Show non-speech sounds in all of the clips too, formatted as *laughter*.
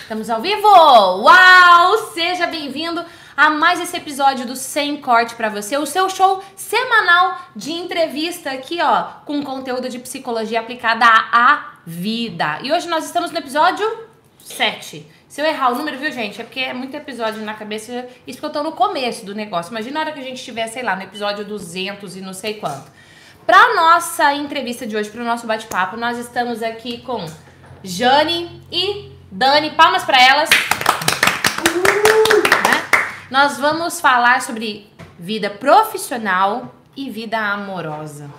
Estamos ao vivo! Uau! Seja bem-vindo a mais esse episódio do Sem Corte para você, o seu show semanal de entrevista aqui, ó, com conteúdo de psicologia aplicada à vida. E hoje nós estamos no episódio 7. Se eu errar o número, viu, gente? É porque é muito episódio na cabeça. Isso porque eu tô no começo do negócio. Imagina a hora que a gente estiver, sei lá, no episódio 200 e não sei quanto. Pra nossa entrevista de hoje, pro nosso bate-papo, nós estamos aqui com Jane e Dani. Palmas para elas. Né? Nós vamos falar sobre vida profissional e vida amorosa.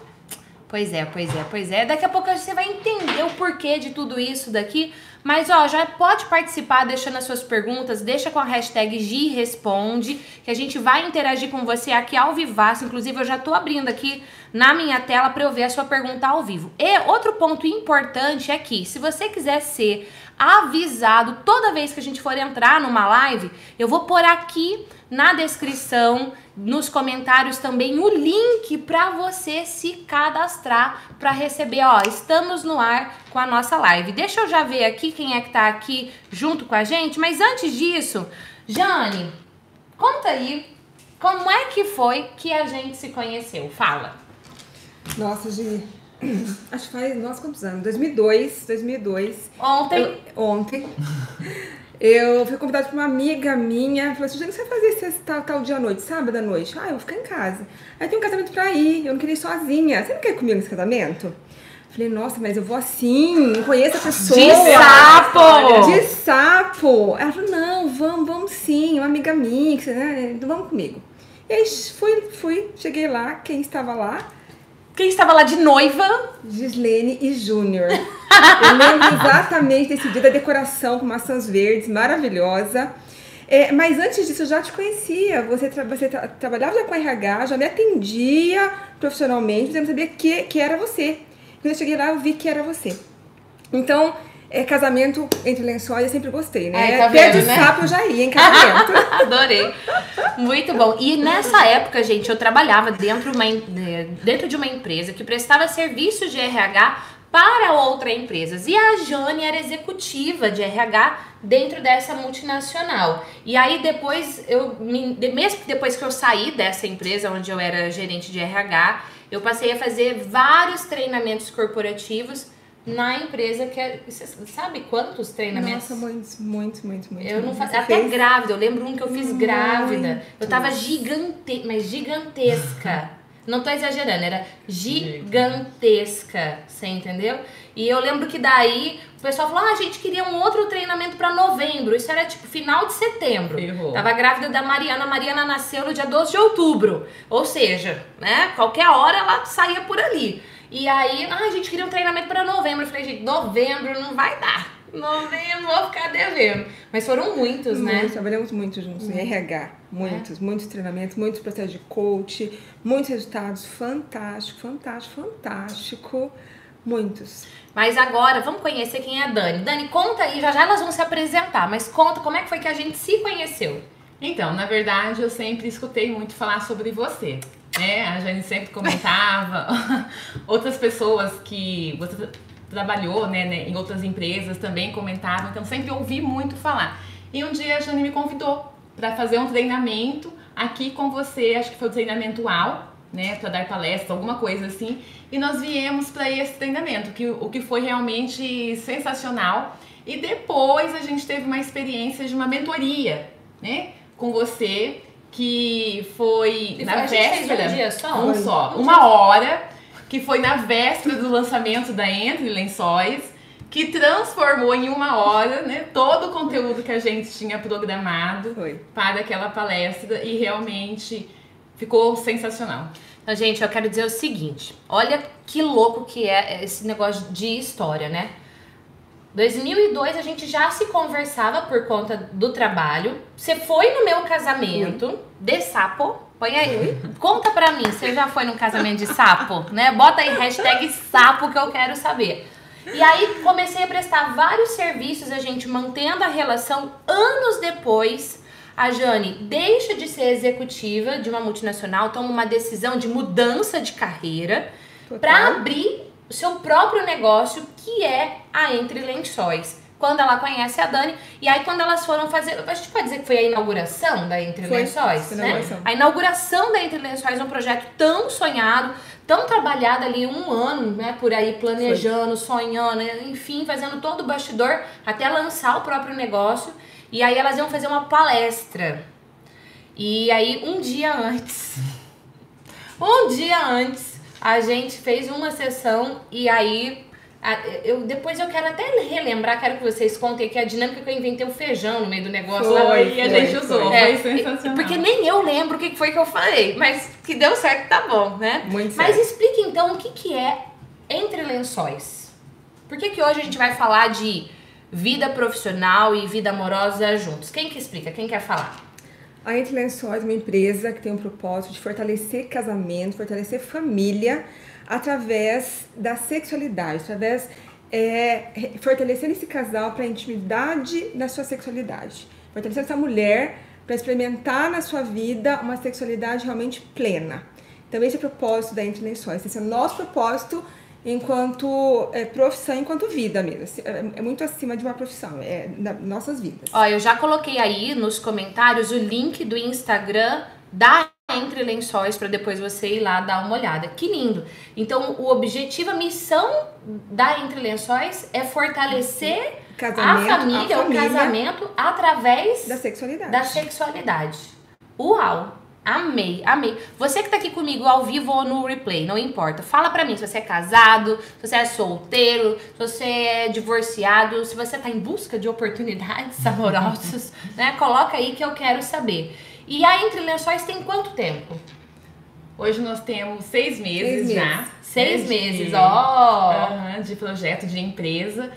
Pois é, pois é, pois é. Daqui a pouco você vai entender o porquê de tudo isso daqui. Mas ó, já pode participar deixando as suas perguntas, deixa com a hashtag GResponde, que a gente vai interagir com você aqui ao vivaço. Inclusive, eu já tô abrindo aqui na minha tela para eu ver a sua pergunta ao vivo. E outro ponto importante é que, se você quiser ser avisado toda vez que a gente for entrar numa live, eu vou pôr aqui na descrição, nos comentários também o link para você se cadastrar para receber, ó, estamos no ar com a nossa live. Deixa eu já ver aqui quem é que tá aqui junto com a gente, mas antes disso, Jane, conta aí como é que foi que a gente se conheceu? Fala. Nossa, Gi, *clears throat* acho que faz, nossa, quantos anos? 2002, 2002. Ontem. Eu, ontem. *laughs* Eu fui convidada por uma amiga minha, falou assim, você vai fazer esse tal, tal dia à noite, sábado à noite? Ah, eu vou ficar em casa. Aí tem um casamento pra ir, eu não queria ir sozinha. Você não quer ir comigo nesse casamento? Falei, nossa, mas eu vou assim, não conheço a pessoa. De sapo! De sapo! Ela falou, não, vamos, vamos sim, uma amiga minha, né? Então vamos comigo. E aí fui, fui, cheguei lá, quem estava lá? Quem estava lá de noiva? Gislene e Júnior. Eu lembro exatamente desse dia da decoração com maçãs verdes, maravilhosa. É, mas antes disso eu já te conhecia. Você, tra você tra trabalhava já com RH, já me atendia profissionalmente, mas eu não sabia que, que era você. Quando eu cheguei lá, eu vi que era você. Então, é, casamento entre lençóis eu sempre gostei, né? Ai, tá Pé vendo, de né? sapo eu já ia em casamento. *laughs* Adorei. Muito bom. E nessa época, gente, eu trabalhava dentro, uma, em- dentro de uma empresa que prestava serviços de RH para outra empresas. E a Jane era executiva de RH dentro dessa multinacional. E aí depois eu mesmo depois que eu saí dessa empresa onde eu era gerente de RH, eu passei a fazer vários treinamentos corporativos na empresa que é, você sabe quantos treinamentos? Nossa, muitos, muitos, muitos, muitos. Eu não faço. Até fez? grávida, eu lembro um que eu fiz grávida. Eu tava gigante, mas gigantesca. *laughs* Não tô exagerando, era gigantesca, você entendeu? E eu lembro que daí o pessoal falou: ah, a gente queria um outro treinamento pra novembro. Isso era tipo final de setembro. Errou. Tava grávida da Mariana. A Mariana nasceu no dia 12 de outubro. Ou seja, né? Qualquer hora ela saía por ali. E aí, ah, a gente queria um treinamento pra novembro. Eu falei, gente, novembro não vai dar. Novembro, vou ficar devendo. Mas foram muitos, né? Muitos, trabalhamos muito juntos em RH. Muitos, muitos treinamentos, muitos processos de coach, muitos resultados. Fantástico, fantástico, fantástico. Muitos. Mas agora, vamos conhecer quem é a Dani. Dani, conta aí, já já elas vão se apresentar, mas conta como é que foi que a gente se conheceu. Então, na verdade, eu sempre escutei muito falar sobre você. Né? A Jane sempre comentava, *laughs* outras pessoas que você tra- trabalhou né, né, em outras empresas também comentavam, então sempre ouvi muito falar. E um dia a Jane me convidou para fazer um treinamento aqui com você, acho que foi o treinamento UAU, né, para dar palestra, alguma coisa assim, e nós viemos para esse treinamento, que, o que foi realmente sensacional. E depois a gente teve uma experiência de uma mentoria, né, com você, que foi E na foi- véspera. um dia só? Um só, uma hora, que foi na véspera do lançamento da Entre Lençóis, que transformou em uma hora, né, todo o conteúdo que a gente tinha programado Foi. para aquela palestra e realmente ficou sensacional. Então, gente, eu quero dizer o seguinte: olha que louco que é esse negócio de história, né? 2002 a gente já se conversava por conta do trabalho. Você foi no meu casamento de sapo. Põe aí. Conta pra mim, você já foi num casamento de sapo, né? Bota aí hashtag sapo que eu quero saber. E aí comecei a prestar vários serviços, a gente mantendo a relação anos depois. A Jane deixa de ser executiva de uma multinacional, toma uma decisão de mudança de carreira para abrir o seu próprio negócio, que é a Entre Lençóis. quando ela conhece a Dani. E aí, quando elas foram fazer. A gente pode dizer que foi a inauguração da Entre Foi, Lençóis, foi né? inauguração. A inauguração da Entre Lençóis é um projeto tão sonhado, tão trabalhado ali um ano, né? Por aí, planejando, sonhando, enfim, fazendo todo o bastidor até lançar o próprio negócio. E aí, elas iam fazer uma palestra. E aí, um dia antes. *laughs* Um dia antes, a gente fez uma sessão e aí. Eu, depois eu quero até relembrar, quero que vocês contem aqui a dinâmica que eu inventei o feijão no meio do negócio. lá. Foi, e a foi, gente usou, foi. É, foi sensacional. Porque nem eu lembro o que foi que eu falei, mas que deu certo, tá bom, né? Muito Mas certo. explique então o que, que é Entre Lençóis. Por que, que hoje a gente vai falar de vida profissional e vida amorosa juntos? Quem que explica? Quem quer falar? A Entre Lençóis é uma empresa que tem um propósito de fortalecer casamento, fortalecer família através da sexualidade, através é, fortalecendo esse casal para a intimidade da sua sexualidade, fortalecendo essa mulher para experimentar na sua vida uma sexualidade realmente plena. Então esse é o propósito da Entre Lençóis, esse é o nosso propósito enquanto é, profissão, enquanto vida mesmo. Assim, É, é muito acima de uma profissão, é das nossas vidas. Ó, eu já coloquei aí nos comentários o link do Instagram da Entre Lençóis para depois você ir lá dar uma olhada. Que lindo! Então, o objetivo, a missão da Entre Lençóis é fortalecer Casamento, a família, a o família casamento através da sexualidade. da sexualidade. Uau! Amei, amei. Você que tá aqui comigo ao vivo ou no replay, não importa. Fala pra mim se você é casado, se você é solteiro, se você é divorciado, se você tá em busca de oportunidades *laughs* amorosas, né? Coloca aí que eu quero saber. E a Entre Lençóis tem quanto tempo? Hoje nós temos seis meses Seis já. meses. Seis né, meses, de- ó. De projeto, de empresa.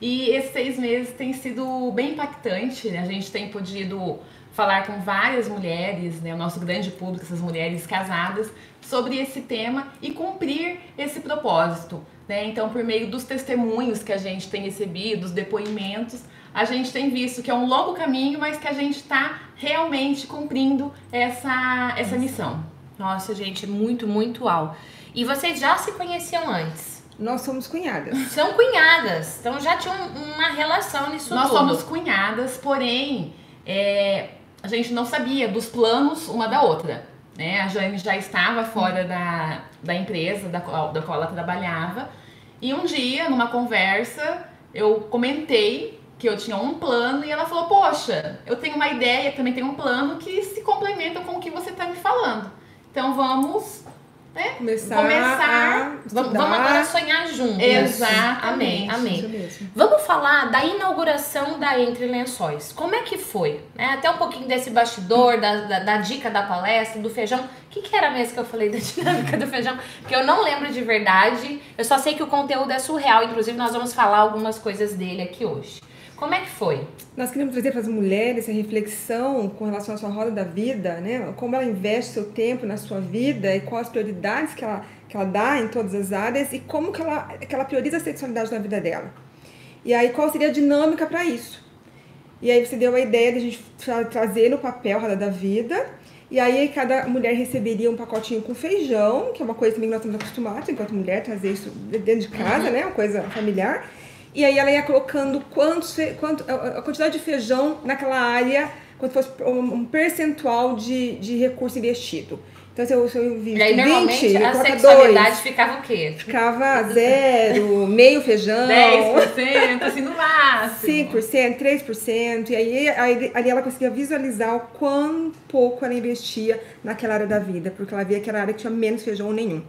E esses seis meses tem sido bem impactante. né? A gente tem podido falar com várias mulheres, né, o nosso grande público, essas mulheres casadas, sobre esse tema e cumprir esse propósito. Né? Então, por meio dos testemunhos que a gente tem recebido, dos depoimentos, a gente tem visto que é um longo caminho, mas que a gente está realmente cumprindo essa, essa missão. Nossa, gente, muito, muito uau. E vocês já se conheciam antes? Nós somos cunhadas. São cunhadas, então já tinham uma relação nisso Nós tudo. somos cunhadas, porém, é, a gente não sabia dos planos uma da outra. Né? A Jane já estava fora da, da empresa da qual, da qual ela trabalhava. E um dia, numa conversa, eu comentei que eu tinha um plano e ela falou: Poxa, eu tenho uma ideia, também tenho um plano que se complementa com o que você está me falando. Então vamos Começar, Começar- a Vamos, estudar. vamos agora sonhar juntos. Exatamente. Amém. Vamos falar da inauguração da Entre Lençóis. Como é que foi? Né? Até um pouquinho desse bastidor, da, da, da dica da palestra, do feijão. O que, que era mesmo que eu falei da *laughs* dinâmica do feijão? Que eu não lembro de verdade. Eu só sei que o conteúdo é surreal. Inclusive, nós vamos falar algumas coisas dele aqui hoje. Como é que foi? Nós queremos trazer para as mulheres essa reflexão com relação à sua roda da vida, né? Como ela investe seu tempo na sua vida e quais as prioridades que ela, que ela dá em todas as áreas e como que ela, que ela prioriza a sexualidade na vida dela. E aí, qual seria a dinâmica para isso? E aí você deu a ideia de a gente tra- trazer no papel a roda da vida. E aí cada mulher receberia um pacotinho com feijão, que é uma coisa também que nós estamos acostumados, enquanto mulher, trazer isso dentro de casa, né? Uma coisa familiar. E aí ela ia colocando quantos, quanto, a quantidade de feijão naquela área, quanto fosse um, percentual de, de recurso investido. Então, se eu, se eu invisto E aí, 20, normalmente, a sexualidade dois. ficava o quê? Ficava zero, meio feijão. 10%, assim, no máximo. 5%, 3%, e aí, aí ali ela conseguia visualizar o quão pouco ela investia naquela área da vida, porque ela via que era a área que tinha menos feijão nenhum.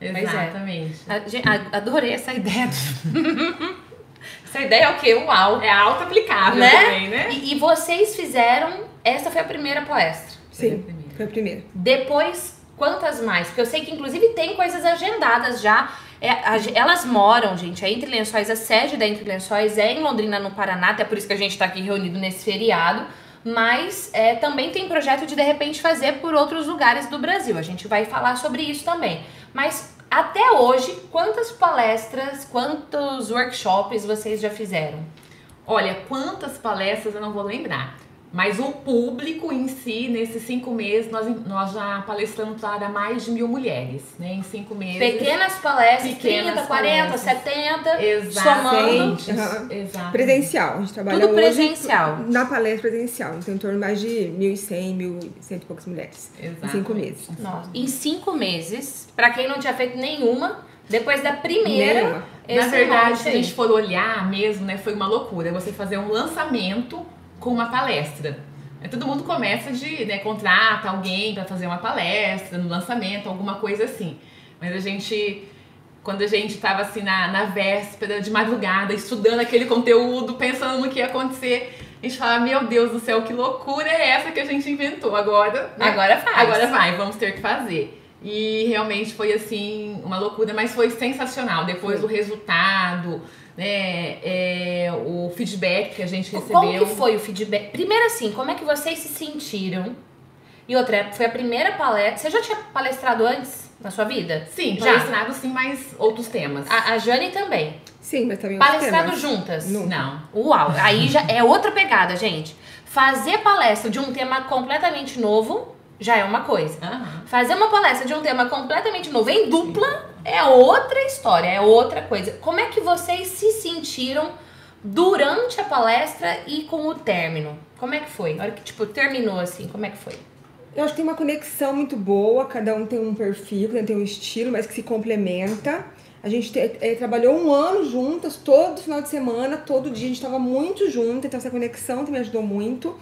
É. Exatamente. A- gente, a- Adorei essa ideia. *laughs* essa ideia é o quê? Uau! É auto-aplicável Né? também, né? E, e vocês fizeram. Essa foi a primeira palestra. Sim, primeira. foi a primeira. Depois, quantas mais? Porque eu sei que, inclusive, tem coisas agendadas já. É, a elas moram, gente. A Entre Lençóis, a sede da Entre Lençóis é em Londrina, no Paraná. Até por isso que a gente tá aqui reunido nesse feriado. Mas é, também tem projeto de, de repente, fazer por outros lugares do Brasil. A gente vai falar sobre isso também. Mas até hoje, quantas palestras, quantos workshops vocês já fizeram? Olha, quantas palestras eu não vou lembrar. Mas o público em si, nesses cinco meses, nós, nós já palestramos para mais de mil mulheres, né? Em cinco meses. Pequenas palestras, Pequenas 30, 40, palestras. 70, Exatamente. somando. Exato. Presencial. A gente trabalha Tudo hoje presencial. na palestra presencial. Então, em torno de mais de 1.100, 1.100 e poucas mulheres. Em Exato. cinco meses. Nossa, Em cinco meses, pra quem não tinha feito nenhuma, depois da primeira. Nenhuma. Na verdade, se a gente for olhar mesmo, né, foi uma loucura você fazer um lançamento com uma palestra. Todo mundo começa de, né, contrata alguém para fazer uma palestra no lançamento, alguma coisa assim. Mas a gente, quando a gente tava assim na, na véspera de madrugada, estudando aquele conteúdo, pensando no que ia acontecer, a gente fala, meu Deus do céu, que loucura é essa que a gente inventou agora? né? Agora faz. Agora vai, vamos ter que fazer. E realmente foi assim, uma loucura, mas foi sensacional. Depois o resultado, né? é, o feedback que a gente recebeu. Como que foi o feedback? Primeiro assim, como é que vocês se sentiram? E outra, foi a primeira palestra. Você já tinha palestrado antes na sua vida? Sim, Já. palestrado sim, mas outros temas. A, a Jane também. Sim, mas também outros Palestrado juntas. Não. Não. Uau, aí já é outra pegada, gente. Fazer palestra de um tema completamente novo já é uma coisa. Aham. Fazer uma palestra de um tema completamente novo em dupla é outra história, é outra coisa. Como é que vocês se sentiram durante a palestra e com o término? Como é que foi? Na hora que, tipo, terminou assim, como é que foi? Eu acho que tem uma conexão muito boa, cada um tem um perfil, cada um tem um estilo, mas que se complementa. A gente te- eh, trabalhou um ano juntas, todo final de semana, todo dia a gente estava muito junto, então essa conexão também ajudou muito.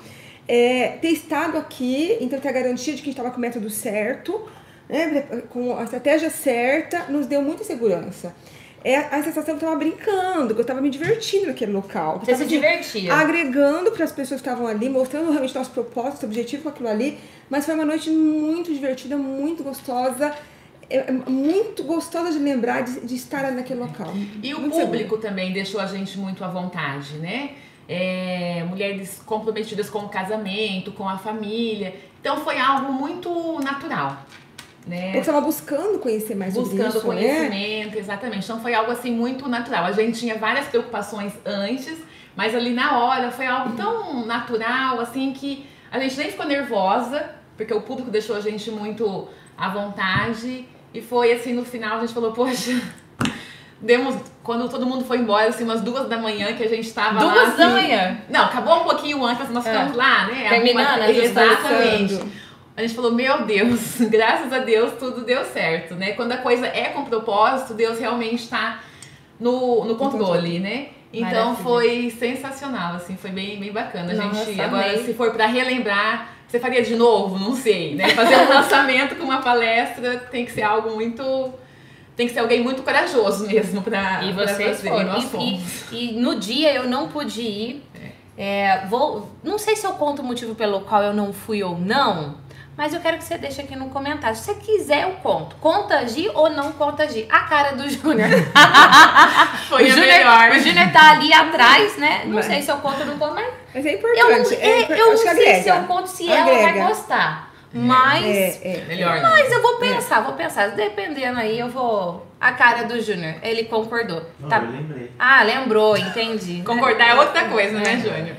É, ter estado aqui, então ter a garantia de que a gente estava com o método certo, né, com a estratégia certa, nos deu muita segurança. É a sensação que eu estava brincando, que eu estava me divertindo naquele local. Você se divertia? agregando para as pessoas que estavam ali, mostrando realmente nosso propósito, objetivo com aquilo ali. Mas foi uma noite muito divertida, muito gostosa, é, é muito gostosa de lembrar de, de estar naquele local. E o Muito público também deixou a gente muito à vontade, né? É, mulheres comprometidas com o casamento, com a família. Então foi algo muito natural, né? Eu estava buscando conhecer mais sobre buscando isso, né? conhecimento, exatamente. Então foi algo assim muito natural. A gente tinha várias preocupações antes, mas ali na hora foi algo tão natural assim que a gente nem ficou nervosa, porque o público deixou a gente muito à vontade e foi assim no final a gente falou, poxa, demos quando todo mundo foi embora assim umas duas da manhã que a gente tava lá Duas da assim- manhã? Não, acabou um pouquinho antes, nós É. ficamos lá, né? Terminando, Alguma- vezes, Exatamente. A gente falou, meu Deus, *laughs* graças a Deus tudo deu certo, né? Quando a coisa é com propósito, Deus realmente está no, no controle, né? Então Maravilha. foi sensacional, assim, foi bem, bem bacana. A gente, agora, se for para relembrar, você faria de novo? Não sei, né? Fazer um *laughs* lançamento com uma palestra tem que ser algo muito. Tem que ser alguém muito corajoso mesmo para E vocês fazer. E-. E, e no dia eu não pude ir. É, vou, não sei se eu conto o motivo pelo qual eu não fui ou não, mas eu quero que você deixe aqui no comentário. Se você quiser, eu conto. Conta Gi ou não conta Gi? A cara do *laughs* Júnior. Foi o a Júnior- melhor. O Júnior tá ali atrás, né? Não Mas- sei se eu conto ou não conto, mas Mas é eu, importante. não- é, é, eu não acho que sei agrega. se eu conto se ela vai Agrega. gostar. Mas. É, é. Melhor, né? Mas eu vou pensar, vou pensar. Dependendo aí, eu vou. A cara do Júnior. Ele concordou. Não, Tá- eu lembrei. Ah, lembrou, entendi. *laughs* Concordar é outra coisa, né, É. Júnior?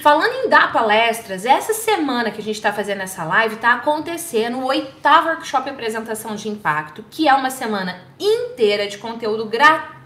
Falando em dar palestras, essa semana que a gente está fazendo essa live está acontecendo o oitavo workshop apresentação de impacto, que é uma semana inteira de conteúdo gratuito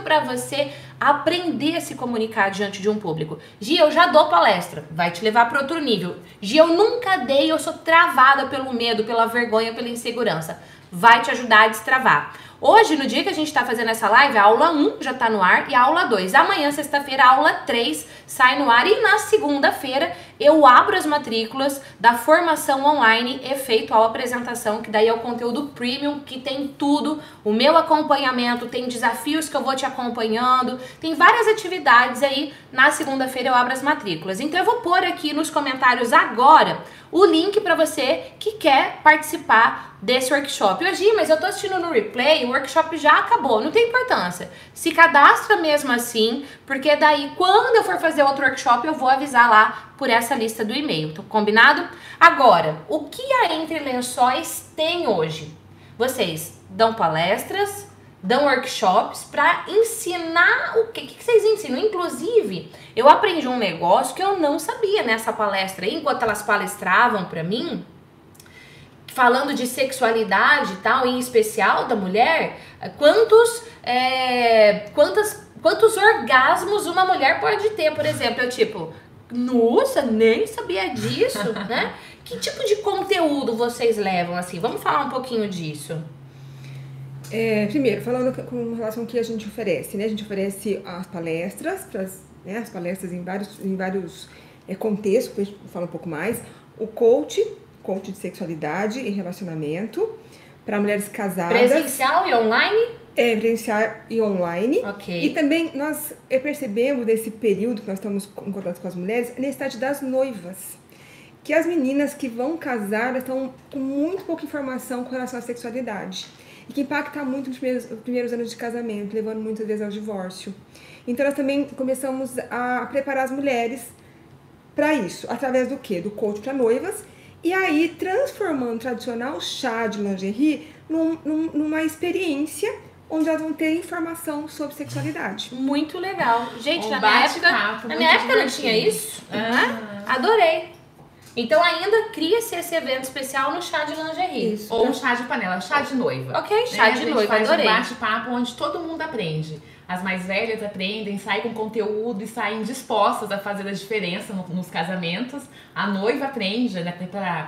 para você aprender a se comunicar diante de um público. Gi, eu já dou palestra, vai te levar para outro nível. Gi, eu nunca dei, eu sou travada pelo medo, pela vergonha, pela insegurança. Vai te ajudar a destravar. Hoje, no dia que a gente está fazendo essa live, a aula 1 já está no ar e a aula 2. Amanhã, sexta-feira, a aula 3 sai no ar e na segunda-feira eu abro as matrículas da formação online efeito ao apresentação, que daí é o conteúdo premium, que tem tudo, o meu acompanhamento, tem desafios que eu vou te acompanhando, tem várias atividades aí. Na segunda-feira eu abro as matrículas. Então eu vou pôr aqui nos comentários agora o link para você que quer participar desse workshop. Hoje, mas eu tô assistindo no replay, o workshop já acabou, não tem importância. Se cadastra mesmo assim, porque daí quando eu for fazer outro workshop, eu vou avisar lá por essa lista do e-mail. Tá combinado? Agora, o que a Entre Lençóis tem hoje? Vocês dão palestras, dão workshops para ensinar o que, que vocês ensinam. Inclusive, eu aprendi um negócio que eu não sabia nessa palestra enquanto elas palestravam para mim, falando de sexualidade e tal, em especial da mulher, quantos, é, quantas, quantos orgasmos uma mulher pode ter, por exemplo. Eu, tipo, nossa, nem sabia disso, *laughs* né? Que tipo de conteúdo vocês levam, assim? Vamos falar um pouquinho disso. É, primeiro, falando com relação ao que a gente oferece, né? A gente oferece as palestras, pras, né? as palestras em vários, em vários é, contextos, depois a gente fala um pouco mais. O coach, coach de sexualidade e relacionamento, para mulheres casadas. Presencial e online? É, presencial e online. Ok. E também nós é, percebemos nesse período que nós estamos em contato com as mulheres, a necessidade das noivas. Que as meninas que vão casar estão com muito pouca informação com relação à sexualidade e que impacta muito nos primeiros, primeiros anos de casamento, levando muitas vezes ao divórcio. Então nós também começamos a preparar as mulheres para isso, através do quê? Do coach para noivas, e aí transformando o tradicional chá de lingerie num, num, numa experiência onde elas vão ter informação sobre sexualidade. Muito legal. Gente, Um na minha época, na minha época não tinha isso. Ah. Adorei. Então ainda cria-se esse evento especial no chá de lingerie. Isso. Ou um chá de panela, chá de noiva. Ok, chá né? de a gente noiva, faz adorei. um bate-papo onde todo mundo aprende. As mais velhas aprendem, saem com conteúdo e saem dispostas a fazer a diferença no- nos casamentos. A noiva aprende, né,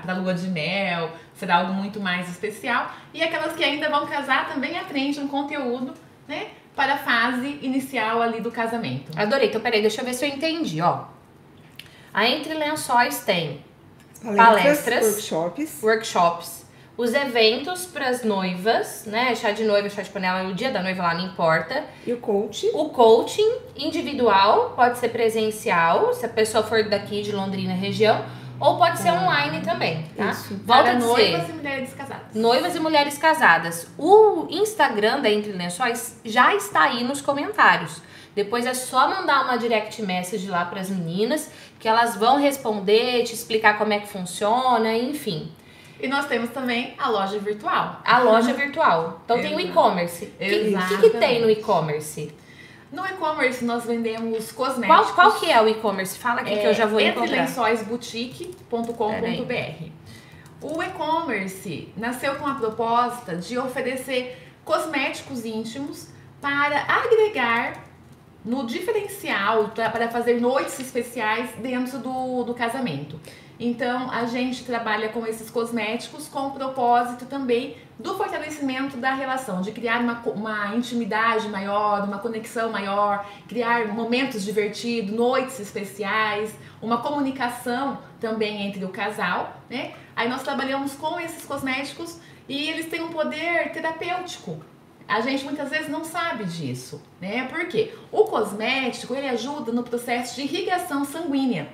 pra lua de mel, será algo muito mais especial. E aquelas que ainda vão casar também aprendem um conteúdo, né, para a fase inicial ali do casamento. Adorei. Então, peraí, deixa eu ver se eu entendi, ó. A Entre Lençóis tem Palestras, Palestras. workshops. workshops, os eventos para as noivas, né? Chá de noiva, chá de panela, o dia da noiva lá não importa. E o coach. O coaching individual pode ser presencial, se a pessoa for daqui de Londrina região, ou pode ser online também, tá? Isso. Volta para a dizer. noivas e mulheres casadas. Noivas e mulheres casadas. O Instagram da Entre Lençóis já está aí nos comentários. Depois é só mandar uma direct message lá para as meninas, que elas vão responder, te explicar como é que funciona, enfim. E nós temos também a loja virtual. A loja virtual. Então tem o e-commerce. O que, que, que tem no e-commerce? No e-commerce nós vendemos Qual, cosméticos. qual que é o e-commerce? Fala aqui que eu já vou encontrar. entrelençóisboutique.com.br. O e-commerce nasceu com a proposta de oferecer cosméticos íntimos para agregar no diferencial para fazer noites especiais dentro do, do casamento. Então, a gente trabalha com esses cosméticos com o propósito também do fortalecimento da relação, de criar uma, uma intimidade maior, uma conexão maior, criar momentos divertidos, noites especiais, uma comunicação também entre o casal, né? Aí nós trabalhamos com esses cosméticos e eles têm um poder terapêutico. A gente muitas vezes não sabe disso, né? Porque o cosmético ele ajuda no processo de irrigação sanguínea,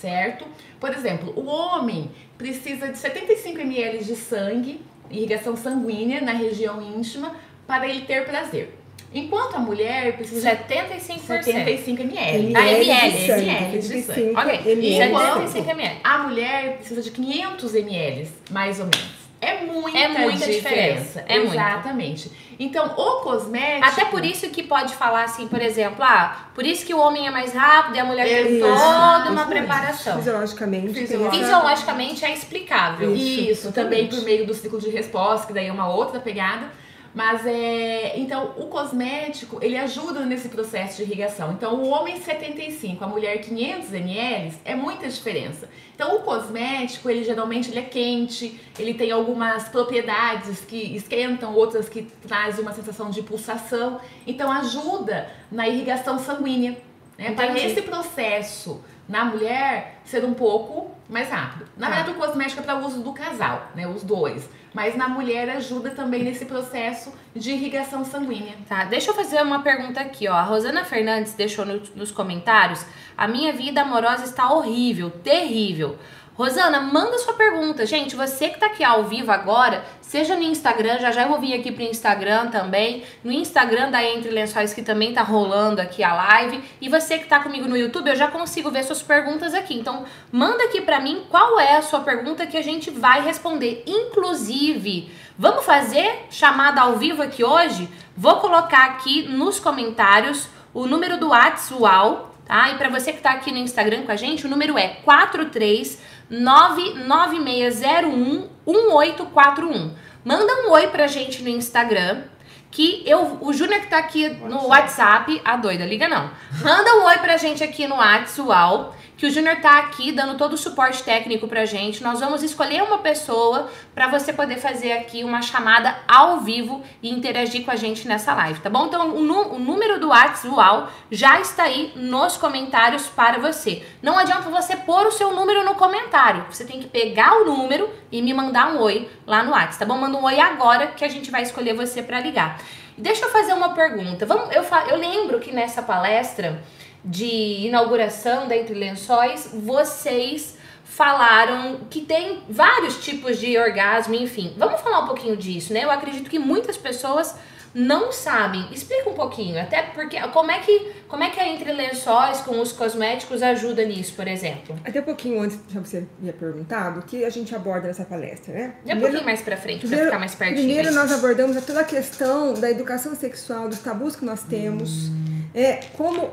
certo? Por exemplo, o homem precisa de 75 ml de sangue, irrigação sanguínea na região íntima, para ele ter prazer. Enquanto a mulher precisa de 75%. 75 ml. Ah, ml, de sangue. ml de sangue. 75 Ok, ml. Enquanto- 75 ml. A mulher precisa de 500 ml, mais ou menos. É muita, É muita diferença, é muita. Exatamente. Então, o cosmético. Até por isso que pode falar assim, por exemplo, ah, por isso que o homem é mais rápido e a mulher tem Isso, toda uma isso preparação. Fisiologicamente. tem Fisiologicamente. Fisiologicamente é explicável. Isso, Isso, também por meio do ciclo de resposta, que daí é uma outra pegada. Mas é. Então, o cosmético, ele ajuda nesse processo de irrigação. Então, o homem 75, a mulher 500 ml, é muita diferença. Então, o cosmético, ele geralmente ele é quente, ele tem algumas propriedades que esquentam, outras que trazem uma sensação de pulsação. Então, ajuda na irrigação sanguínea. Né? Para esse processo na mulher ser um pouco mais rápido. Na Tá. verdade, o cosmético é para uso do casal, né? Os dois. Mas na mulher ajuda também nesse processo de irrigação sanguínea. Tá, deixa eu fazer uma pergunta aqui, ó. A Rosana Fernandes deixou no- nos comentários: a minha vida amorosa está horrível, terrível. Rosana, manda sua pergunta. Gente, você que tá aqui ao vivo agora, seja no Instagram, já já eu vou vir aqui pro Instagram também, no Instagram da Entre Lençóis que também tá rolando aqui a live, e você que tá comigo no YouTube, eu já consigo ver suas perguntas aqui. Então, manda aqui pra mim qual é a sua pergunta que a gente vai responder. Inclusive, vamos fazer chamada ao vivo aqui hoje? Vou colocar aqui nos comentários o número do WhatsApp, tá? E para você que tá aqui no Instagram com a gente, o número é 43 99601 1841. Manda um oi pra gente no Instagram. Que eu, o Júnior que tá aqui no WhatsApp, a doida, liga não. Manda um oi pra gente aqui no WhatsApp que o Júnior tá aqui dando todo o suporte técnico pra gente. Nós vamos escolher uma pessoa para você poder fazer aqui uma chamada ao vivo e interagir com a gente nessa live, tá bom? Então, o, o número do WhatsApp já está aí nos comentários para você. Não adianta você pôr o seu número no comentário. Você tem que pegar o número e me mandar um oi lá no WhatsApp, tá bom? Manda um oi agora que a gente vai escolher você para ligar. Deixa eu fazer uma pergunta. Vamos, eu, eu lembro que nessa palestra de inauguração da Entre Lençóis, vocês falaram que tem vários tipos de orgasmo, enfim. Vamos falar um pouquinho disso, né? Eu acredito que muitas pessoas não sabem. Explica um pouquinho, até porque como é que como é que a entre lençóis com os cosméticos ajuda nisso, por exemplo? Até um pouquinho antes de você me perguntar o que a gente aborda nessa palestra, né? É um pouquinho mais para frente, para ficar mais pertinho. Primeiro nós abordamos toda a questão da educação sexual, dos tabus que nós temos, hum. é como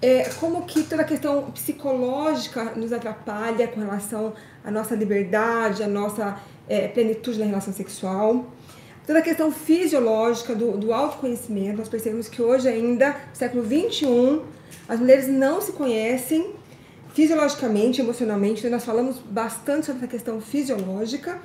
é, como que toda a questão psicológica nos atrapalha com relação à nossa liberdade, à nossa é, plenitude na relação sexual. Toda a questão fisiológica do, do autoconhecimento, nós percebemos que hoje ainda, no século XXI, as mulheres não se conhecem fisiologicamente, emocionalmente, então nós falamos bastante sobre essa questão fisiológica,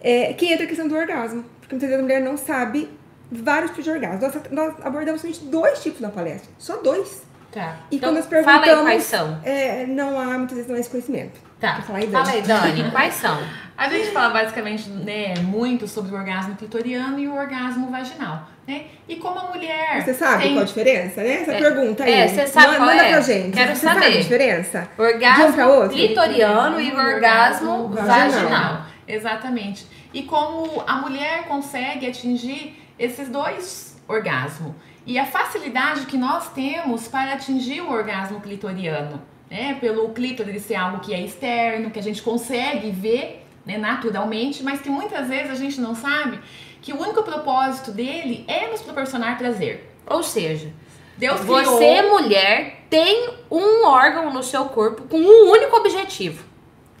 é, que entra a questão do orgasmo, porque muitas vezes a mulher não sabe vários tipos de orgasmo. Nós, nós abordamos somente dois tipos na palestra, só dois. Tá. E então, quando nós perguntamos. Fala aí quais são. É, não há muitas vezes não há esse conhecimento. Tá. Fala aí, Dani. Fala aí, Dani. quais são? *laughs* A gente fala basicamente né, muito sobre o orgasmo clitoriano e o orgasmo vaginal. Né? E como a mulher. Você sabe tem... qual a diferença, né? Essa é, pergunta aí. É, você sabe Manda, qual manda é? pra gente. Quero você saber. sabe a diferença? Orgasmo um outro? clitoriano e orgasmo vaginal. vaginal. Exatamente. E como a mulher consegue atingir esses dois orgasmos e a facilidade que nós temos para atingir o orgasmo clitoriano, né? Pelo clítoris ser algo que é externo, que a gente consegue ver né, naturalmente, mas que muitas vezes a gente não sabe que o único propósito dele é nos proporcionar prazer. Ou seja, Deus você, criou... mulher, tem um órgão no seu corpo com um único objetivo.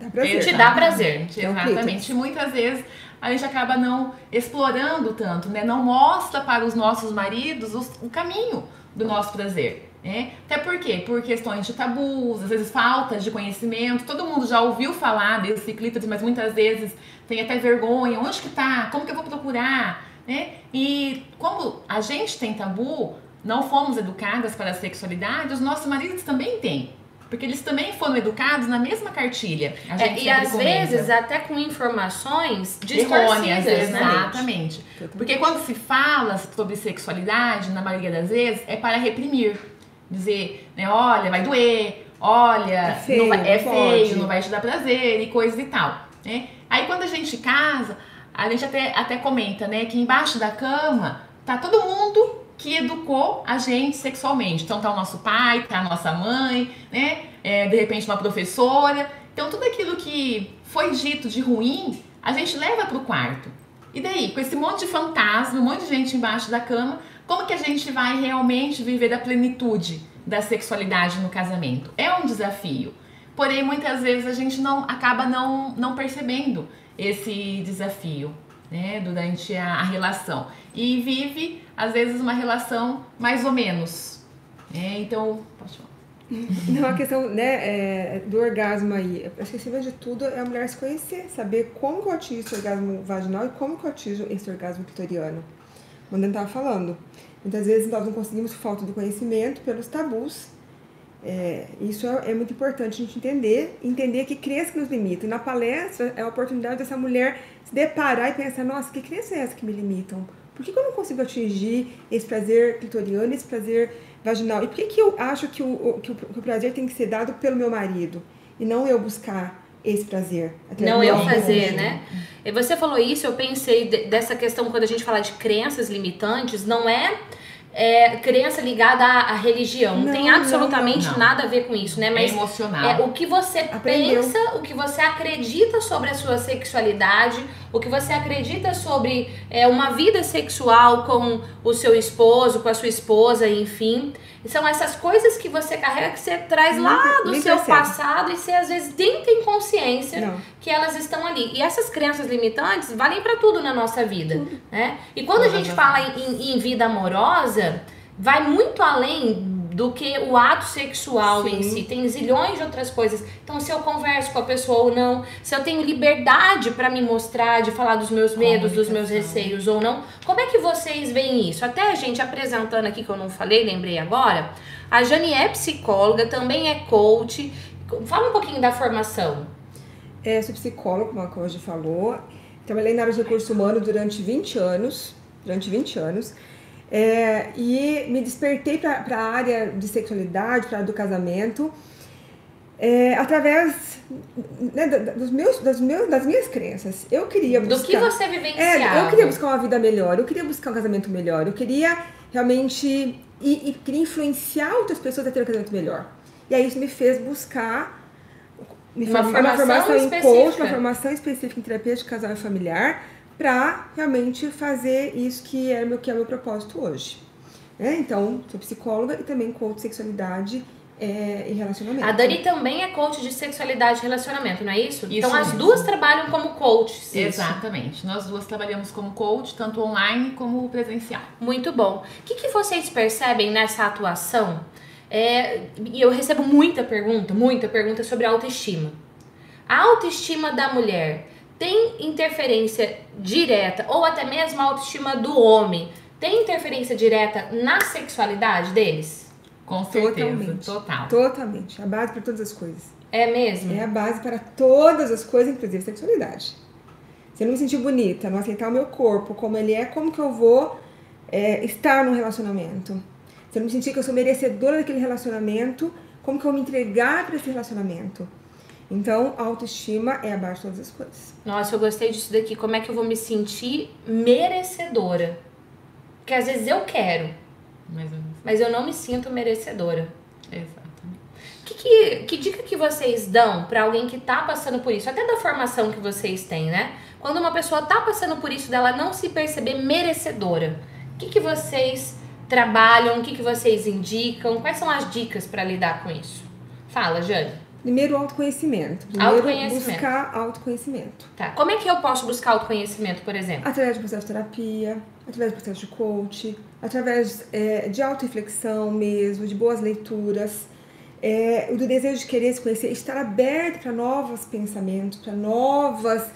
Dá prazer. Te dá prazer. Exatamente. Muitas vezes a gente acaba não explorando tanto, né? Não mostra para os nossos maridos o, o caminho do nosso prazer. Né? Até por quê? Por questões de tabus, às vezes falta de conhecimento. Todo mundo já ouviu falar desse clítoris, mas muitas vezes tem até vergonha. Onde que tá? Como que eu vou procurar? Né? E como a gente tem tabu, não fomos educadas para a sexualidade, os nossos maridos também têm. Porque eles também foram educados na mesma cartilha. É, e às comenta. vezes até com informações errôneas. Né? Exatamente. Porque quando se fala sobre sexualidade, na maioria das vezes, é para reprimir. Dizer, né, olha, vai doer, olha, é feio, não, vai, é feio não vai te dar prazer e coisas e tal. Né? Aí quando a gente casa, a gente até, até comenta né, que embaixo da cama tá todo mundo que educou a gente sexualmente. Então tá o nosso pai, tá a nossa mãe, né? É, de repente uma professora. Então tudo aquilo que foi dito de ruim, a gente leva pro quarto. E daí, com esse monte de fantasma, um monte de gente embaixo da cama, como que a gente vai realmente viver a plenitude da sexualidade no casamento? É um desafio. Porém, muitas vezes a gente não acaba não, não percebendo esse desafio né, durante a, a relação. E vive, às vezes, uma relação mais ou menos. É, então, pode falar. *laughs* Não, a questão né, é, do orgasmo aí, acho que acima de tudo é a mulher se conhecer, saber como que eu atingo esse orgasmo vaginal e como que eu atingo esse orgasmo clitoriano. Como eu estava falando, muitas vezes nós não conseguimos falta de conhecimento, pelos tabus. É, isso é, é, muito importante a gente entender, entender que crença que nos limita. E na palestra é a oportunidade dessa mulher se deparar e pensar, nossa, que crença é essa que me limitam? Por que, que eu não consigo atingir esse prazer clitoriano, esse prazer vaginal? E por que, que eu acho que o, que o, que o prazer tem que ser dado pelo meu marido e não eu buscar esse prazer. Não eu fazer, né? E você falou isso, eu pensei dessa questão quando a gente fala de crenças limitantes, não é é, crença ligada à, à religião. Não, não, tem absolutamente não, não. nada a ver com isso, né? Mas é emocional. É, o que você Aprendeu. pensa, o que você acredita sobre a sua sexualidade, o que você acredita sobre é, uma vida sexual com o seu esposo, com a sua esposa, enfim. São essas coisas que você carrega que você traz lá do seu percebe. passado e você às vezes nem tem consciência Não. que elas estão ali. E essas crenças limitantes valem para tudo na nossa vida, tudo. né? E quando a gente fala em, em vida amorosa, vai muito além do que o ato sexual Sim. em si. Tem zilhões de outras coisas. Então, se eu converso com a pessoa ou não, se eu tenho liberdade para me mostrar, de falar dos meus medos, dos meus receios ou não, como é que vocês veem isso? Até a gente apresentando aqui, que eu não falei, lembrei agora, a Jane é psicóloga, também é coach. Fala um pouquinho da formação. É, sou psicóloga, como a Coja falou. Trabalhei na área de recurso humano durante 20 anos. Durante 20 anos. É, e me despertei para a área de sexualidade, para do casamento, é, através né, dos meus, das, meus, das minhas crenças. Eu queria buscar... Do que você vivenciava. É, eu queria buscar uma vida melhor, eu queria buscar um casamento melhor, eu queria realmente... E, e queria influenciar outras pessoas a ter um casamento melhor. E aí isso me fez buscar uma, formação, uma formação em coach, uma formação específica em terapia de casal e familiar, para realmente fazer isso que é meu que é meu propósito hoje. É, então, sou psicóloga e também coach de sexualidade é, e relacionamento. A Dani também é coach de sexualidade e relacionamento, não é isso? isso então, as duas trabalham como coaches. Exatamente. Nós duas trabalhamos como coach, tanto online como presencial. Muito bom. O que, que vocês percebem nessa atuação? É, e eu recebo muita pergunta, muita pergunta sobre autoestima. A autoestima da mulher tem interferência direta, ou até mesmo a autoestima do homem, tem interferência direta na sexualidade deles? Com certeza, Totalmente. total. Totalmente. A base para todas as coisas. É mesmo? É a base para todas as coisas, inclusive sexualidade. Se eu não me sentir bonita, não aceitar o meu corpo como ele é, como que eu vou é, estar no relacionamento? Se eu não me sentir que eu sou merecedora daquele relacionamento, como que eu vou me entregar para esse relacionamento? Então, a autoestima é abaixo de todas as coisas. Nossa, eu gostei disso daqui. Como é que eu vou me sentir merecedora? Porque às vezes eu quero, mas eu não, mas eu não me sinto merecedora. Exatamente. Que, que, que dica que vocês dão para alguém que tá passando por isso? Até da formação que vocês têm, né? Quando uma pessoa tá passando por isso dela não se perceber merecedora, o que, que vocês trabalham? O que, que vocês indicam? Quais são as dicas para lidar com isso? Fala, Jane. Primeiro, autoconhecimento. Primeiro, autoconhecimento. buscar autoconhecimento. Tá. Como é que eu posso buscar autoconhecimento, por exemplo? Através de processo de terapia, através de processo de coach, através é, de auto-reflexão mesmo, de boas leituras, é, do desejo de querer se conhecer, estar aberto para novos pensamentos, para novas.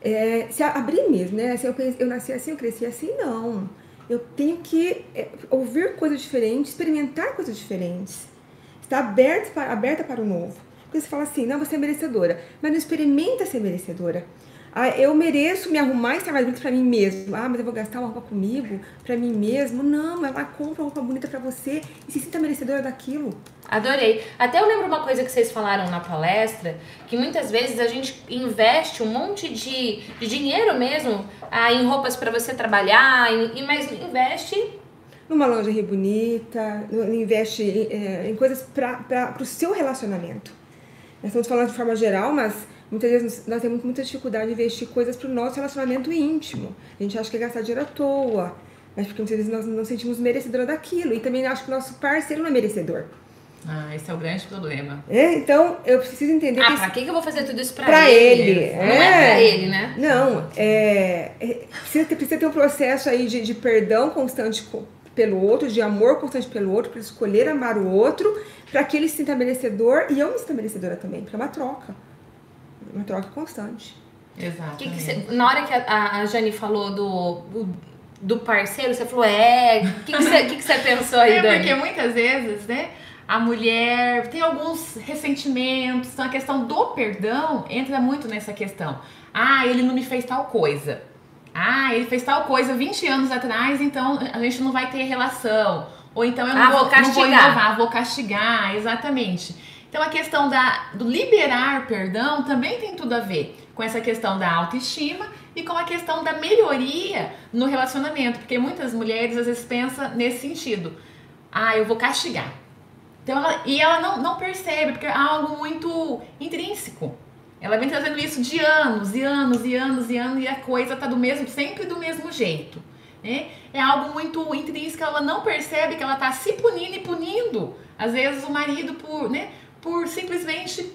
É, se abrir mesmo, né? Eu, eu nasci assim, eu cresci assim, não. Eu tenho que é, ouvir coisas diferentes, experimentar coisas diferentes. Estar aberto para, aberta para o novo. Porque você fala assim, não, você é merecedora, mas não experimenta ser merecedora. Ah, eu mereço me arrumar e estar mais bonita pra mim mesmo. Ah, mas eu vou gastar uma roupa comigo, pra mim mesmo. Não, ela compra uma roupa bonita pra você e se sinta merecedora daquilo. Adorei. Até eu lembro uma coisa que vocês falaram na palestra, que muitas vezes a gente investe um monte de, de dinheiro mesmo ah, em roupas para você trabalhar, em, mas investe numa lingerie bonita, investe é, em coisas para o seu relacionamento. Nós estamos falando de forma geral, mas muitas vezes nós temos muita dificuldade de investir coisas para o nosso relacionamento íntimo. A gente acha que é gastar dinheiro à toa, mas porque muitas vezes nós não sentimos merecedora daquilo. E também acho que o nosso parceiro não é merecedor. Ah, esse é o grande problema. É, então eu preciso entender. Ah, que pra que, que eu vou fazer tudo isso pra, pra ele? ele? É. Não é pra ele, né? Não, é, é, precisa, ter, precisa ter um processo aí de, de perdão constante pelo outro, de amor constante pelo outro, para escolher amar o outro, para que ele se sinta merecedor e eu me sinta merecedora também, porque é uma troca. Uma troca constante. Exato. na hora que a, a Jane falou do, do parceiro, você falou, é. O que, que, você, que, que você pensou aí, é Dani? Porque muitas vezes, né? A mulher tem alguns ressentimentos, então a questão do perdão entra muito nessa questão. Ah, ele não me fez tal coisa. Ah, ele fez tal coisa 20 anos atrás, então a gente não vai ter relação. Ou então eu não, ah, vou, vou, castigar. não vou inovar, vou castigar, exatamente. Então a questão da, do liberar perdão também tem tudo a ver com essa questão da autoestima e com a questão da melhoria no relacionamento, porque muitas mulheres às vezes pensam nesse sentido. Ah, eu vou castigar. Então ela, e ela não, não percebe, porque é algo muito intrínseco. Ela vem trazendo isso de anos e anos e anos e anos e a coisa tá do mesmo, sempre do mesmo jeito. Né? É algo muito intrínseco, ela não percebe que ela tá se punindo e punindo, às vezes, o marido por, né, por simplesmente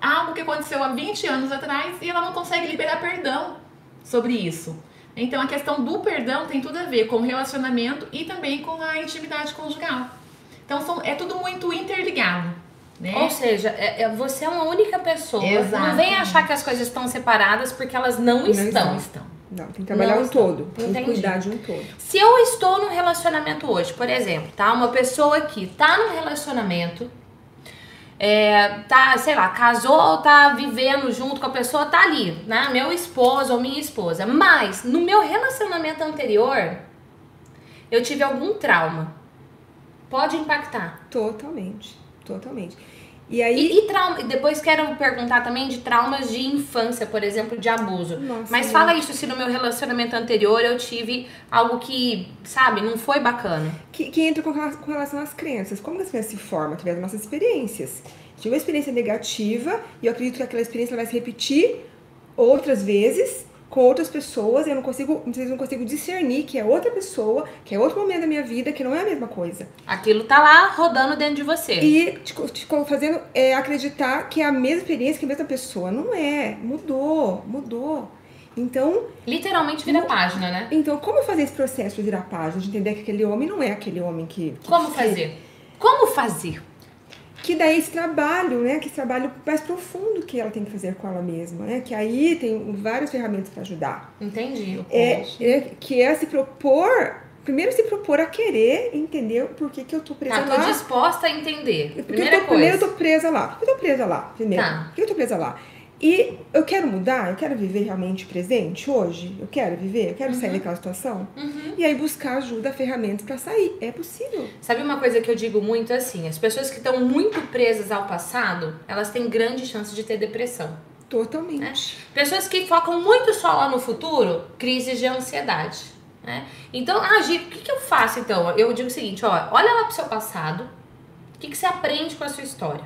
algo que aconteceu há 20 anos atrás e ela não consegue liberar perdão sobre isso. Então a questão do perdão tem tudo a ver com o relacionamento e também com a intimidade conjugal. Então são, é tudo muito interligado. Né? Ou seja, é, é, você é uma única pessoa. Exato. Não vem achar que as coisas estão separadas porque elas não, Não estão. Estão. Não, tem que trabalhar Não um estão. todo. Tem que cuidar de um todo. Se eu estou num relacionamento hoje, por exemplo, tá? Uma pessoa que tá num relacionamento, é, tá, sei lá, casou ou tá vivendo junto com a pessoa, tá ali, né? Meu esposo ou minha esposa. Mas no meu relacionamento anterior, eu tive algum trauma. Pode impactar. Totalmente. Totalmente. E aí. E, e trauma, depois quero perguntar também de traumas de infância, por exemplo, de abuso. Nossa, Mas fala isso se no meu relacionamento anterior eu tive algo que, sabe, não foi bacana. que, que entra com rela- com relação às crenças. Como que as crianças se formam? Através das nossas experiências. Tive uma experiência negativa e eu acredito que aquela experiência vai se repetir outras vezes com outras pessoas e eu não consigo, vezes não consigo discernir que é outra pessoa, que é outro momento da minha vida, que não é a mesma coisa. Aquilo tá lá rodando dentro de você. E te, te fazendo é, acreditar que é a mesma experiência, que é a mesma pessoa. Não é. Mudou, mudou. Então, Literalmente vira página, né? então, como fazer esse processo de virar página, de entender que aquele homem não é aquele homem que. que Como fazer? Como fazer? Que daí esse trabalho, né, que esse trabalho mais profundo que ela tem que fazer com ela mesma, né, que aí tem várias ferramentas para ajudar. Entendi. É, é, que é se propor, primeiro se propor a querer entender por que, que eu tô presa Tá, tô lá. disposta a entender. Porque Primeira eu tô, primeiro eu coisa. tô presa lá. Por que eu tô presa lá? Primeiro. Tá. Por que eu tô presa lá? E eu quero mudar, eu quero viver realmente presente hoje, eu quero viver, eu quero sair daquela situação. Uhum. E aí buscar ajuda, ferramentas para sair. É possível. Sabe uma coisa que eu digo muito assim? As pessoas que estão muito presas ao passado, elas têm grande chance de ter depressão. Totalmente. Pessoas que focam muito só lá no futuro, crises de ansiedade. Né? Então, ah, Gi, o que, que eu faço então? Eu digo o seguinte, ó, olha lá pro seu passado, o que, que você aprende com a sua história?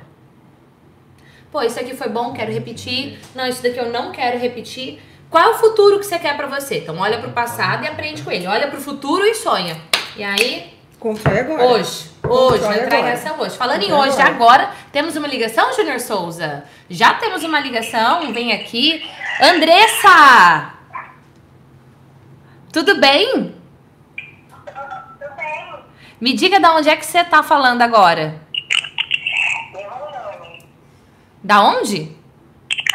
Pô, isso aqui foi bom, quero repetir. Não, isso daqui eu não quero repetir. Qual é o futuro que você quer pra você? Então, olha pro passado e aprende com ele. Olha pro futuro e sonha. E aí, Constrói agora. Hoje, hoje, Constrói vai entrar agora. essa hoje. Falando em hoje, agora. agora, temos uma ligação, Júnior Souza? Já temos uma ligação, vem aqui. Andressa! Tudo bem? Tudo bem. Me diga de onde é que você tá falando agora. De Rondônia. Da onde?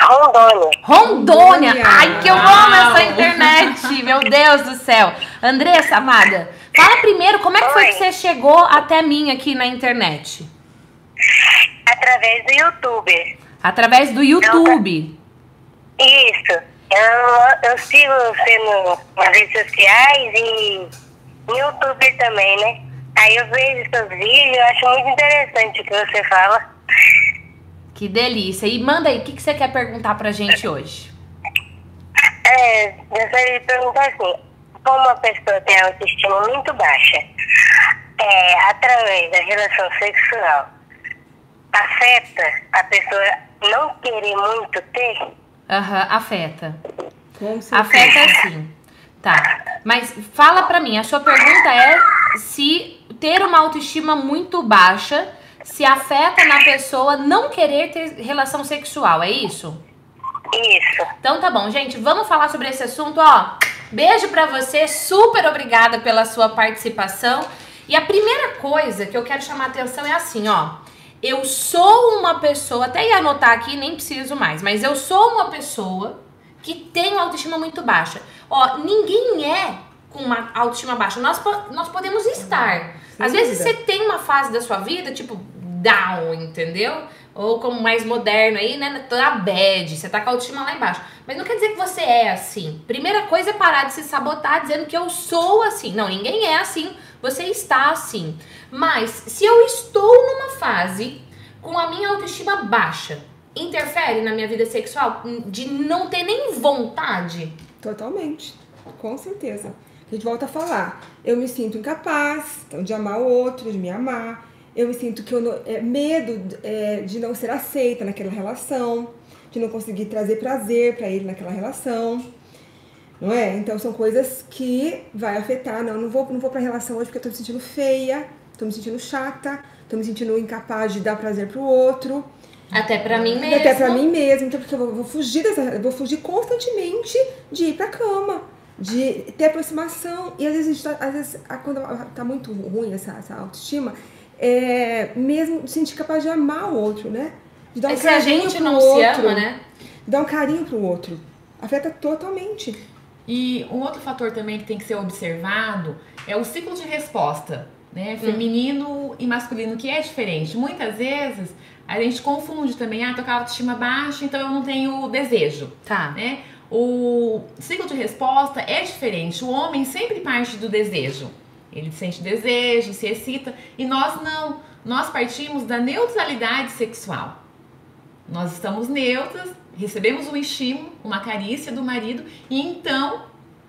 Rondônia. Rondônia! Rondônia. Ai, que eu amo essa internet! Meu Deus do céu! Andressa, amada, fala primeiro como é que foi Oi. que você chegou até mim aqui na internet? Através do YouTube. Através do YouTube. Isso. Eu, eu sigo você no, nas redes sociais e no YouTube também, né? Aí eu vejo seus vídeos, eu acho muito interessante o que você fala. Que delícia. E manda aí, o que, que você quer perguntar pra gente hoje? É, gostaria de perguntar assim, como uma pessoa tem autoestima muito baixa, é, através da relação sexual, afeta a pessoa não querer muito ter? Aham, afeta. Com certeza. Afeta sim. Tá. Mas fala pra mim, a sua pergunta é se ter uma autoestima muito baixa se afeta na pessoa não querer ter relação sexual, é isso? Isso. Então tá bom, gente, vamos falar sobre esse assunto, ó. Beijo pra você, super obrigada pela sua participação. E a primeira coisa que eu quero chamar a atenção é assim, ó. Eu sou uma pessoa, até ia anotar aqui, nem preciso mais, mas eu sou uma pessoa que tem uma autoestima muito baixa. Ó, ninguém é com uma autoestima baixa. Nós, nós podemos estar. Sem Às vezes você tem uma fase da sua vida, tipo, down, entendeu? Ou como mais moderno aí, né? Toda bad, você tá com a autoestima lá embaixo. Mas não quer dizer que você é assim. Primeira coisa é parar de se sabotar dizendo que eu sou assim. Não, ninguém é assim. Você está assim. Mas se eu estou numa fase com a minha autoestima baixa, interfere na minha vida sexual? De não ter nem vontade? Totalmente. Com certeza. A gente volta a falar. Eu me sinto incapaz então, de amar o outro, de me amar. Eu me sinto que eu não, é, medo é, de não ser aceita naquela relação, de não conseguir trazer prazer para ele naquela relação. Não é? Então são coisas que vai afetar. Não, não vou, não vou pra relação hoje porque eu tô me sentindo feia, tô me sentindo chata, tô me sentindo incapaz de dar prazer pro outro. Até pra mim mesmo. Até pra mim mesmo. Então, porque eu vou, vou fugir dessa. Vou fugir constantemente de ir pra cama de ter aproximação. E às vezes, a gente tá, às vezes quando tá muito ruim essa, essa autoestima, é mesmo sentir capaz de amar o outro, né? De dar um é carinho se a gente não outro, se ama, né? De dar um carinho pro outro. Afeta totalmente. E um outro fator também que tem que ser observado é o ciclo de resposta, né? Hum. Feminino hum. e masculino, que é diferente. Muitas vezes a gente confunde também, ah, tô com a autoestima baixa, então eu não tenho desejo. Tá. Né? O ciclo de resposta é diferente. O homem sempre parte do desejo. Ele sente desejo, se excita, e nós não. Nós partimos da neutralidade sexual. Nós estamos neutras, recebemos um estímulo, uma carícia do marido, e então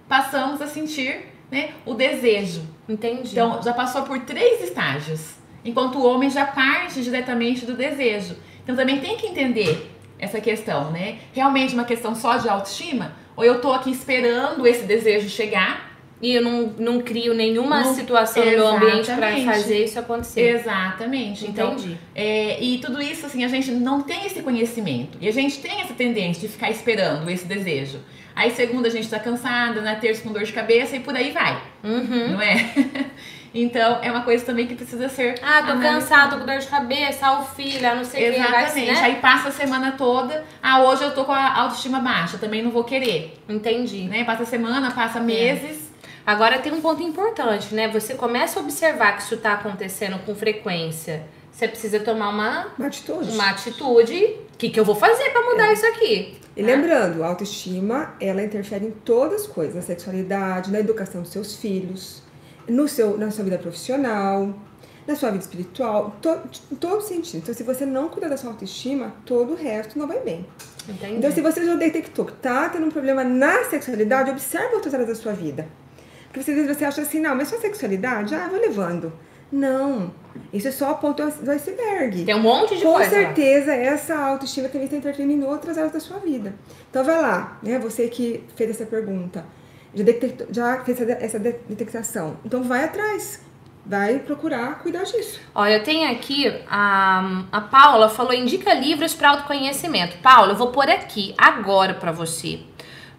passamos a sentir né, o desejo. Entendi. Então já passou por três estágios, enquanto o homem já parte diretamente do desejo. Então também tem que entender essa questão, né? Realmente uma questão só de autoestima? Ou eu tô aqui esperando esse desejo chegar e eu não, não crio nenhuma não, situação no meu ambiente para fazer isso acontecer. Exatamente. Então, Entendi. é, e tudo isso, assim, a gente não tem esse conhecimento. E a gente tem essa tendência de ficar esperando esse desejo. Aí, segunda, a gente tá cansada, na terça com dor de cabeça e por aí vai. Uhum. Não é? *laughs* Então, é uma coisa também que precisa ser. Ah, tô cansado, tô com dor de cabeça, ah, o filho, não sei o que. Exatamente. Né? Aí passa a semana toda. Ah, hoje eu tô com a autoestima baixa, também não vou querer. Entendi. Né? Passa a semana, passa meses. É. Agora tem um ponto importante, né? Você começa a observar que isso tá acontecendo com frequência. Você precisa tomar uma, uma atitude. Uma atitude. O que, que eu vou fazer para mudar é. isso aqui? E né? lembrando, a autoestima, ela interfere em todas as coisas, na sexualidade, na educação dos seus filhos, no seu, na sua vida profissional, na sua vida espiritual, to, em todo sentido. Então, se você não cuida da sua autoestima, todo o resto não vai bem. Entendi. Então, se você já detectou que tá tendo um problema na sexualidade, observe outras áreas da sua vida. Porque às vezes você acha assim, não, mas sua sexualidade, ah, vou levando. Não, isso é só a ponta do iceberg. Tem um monte de Com coisa. Com certeza, essa autoestima também está interferindo em outras áreas da sua vida. Então vai lá, né? Você que fez essa pergunta já, detectou, já fez essa detectação. Então vai atrás. Vai procurar cuidar disso. Olha, eu tenho aqui a, a Paula falou: indica livros para autoconhecimento. Paula, eu vou pôr aqui agora para você.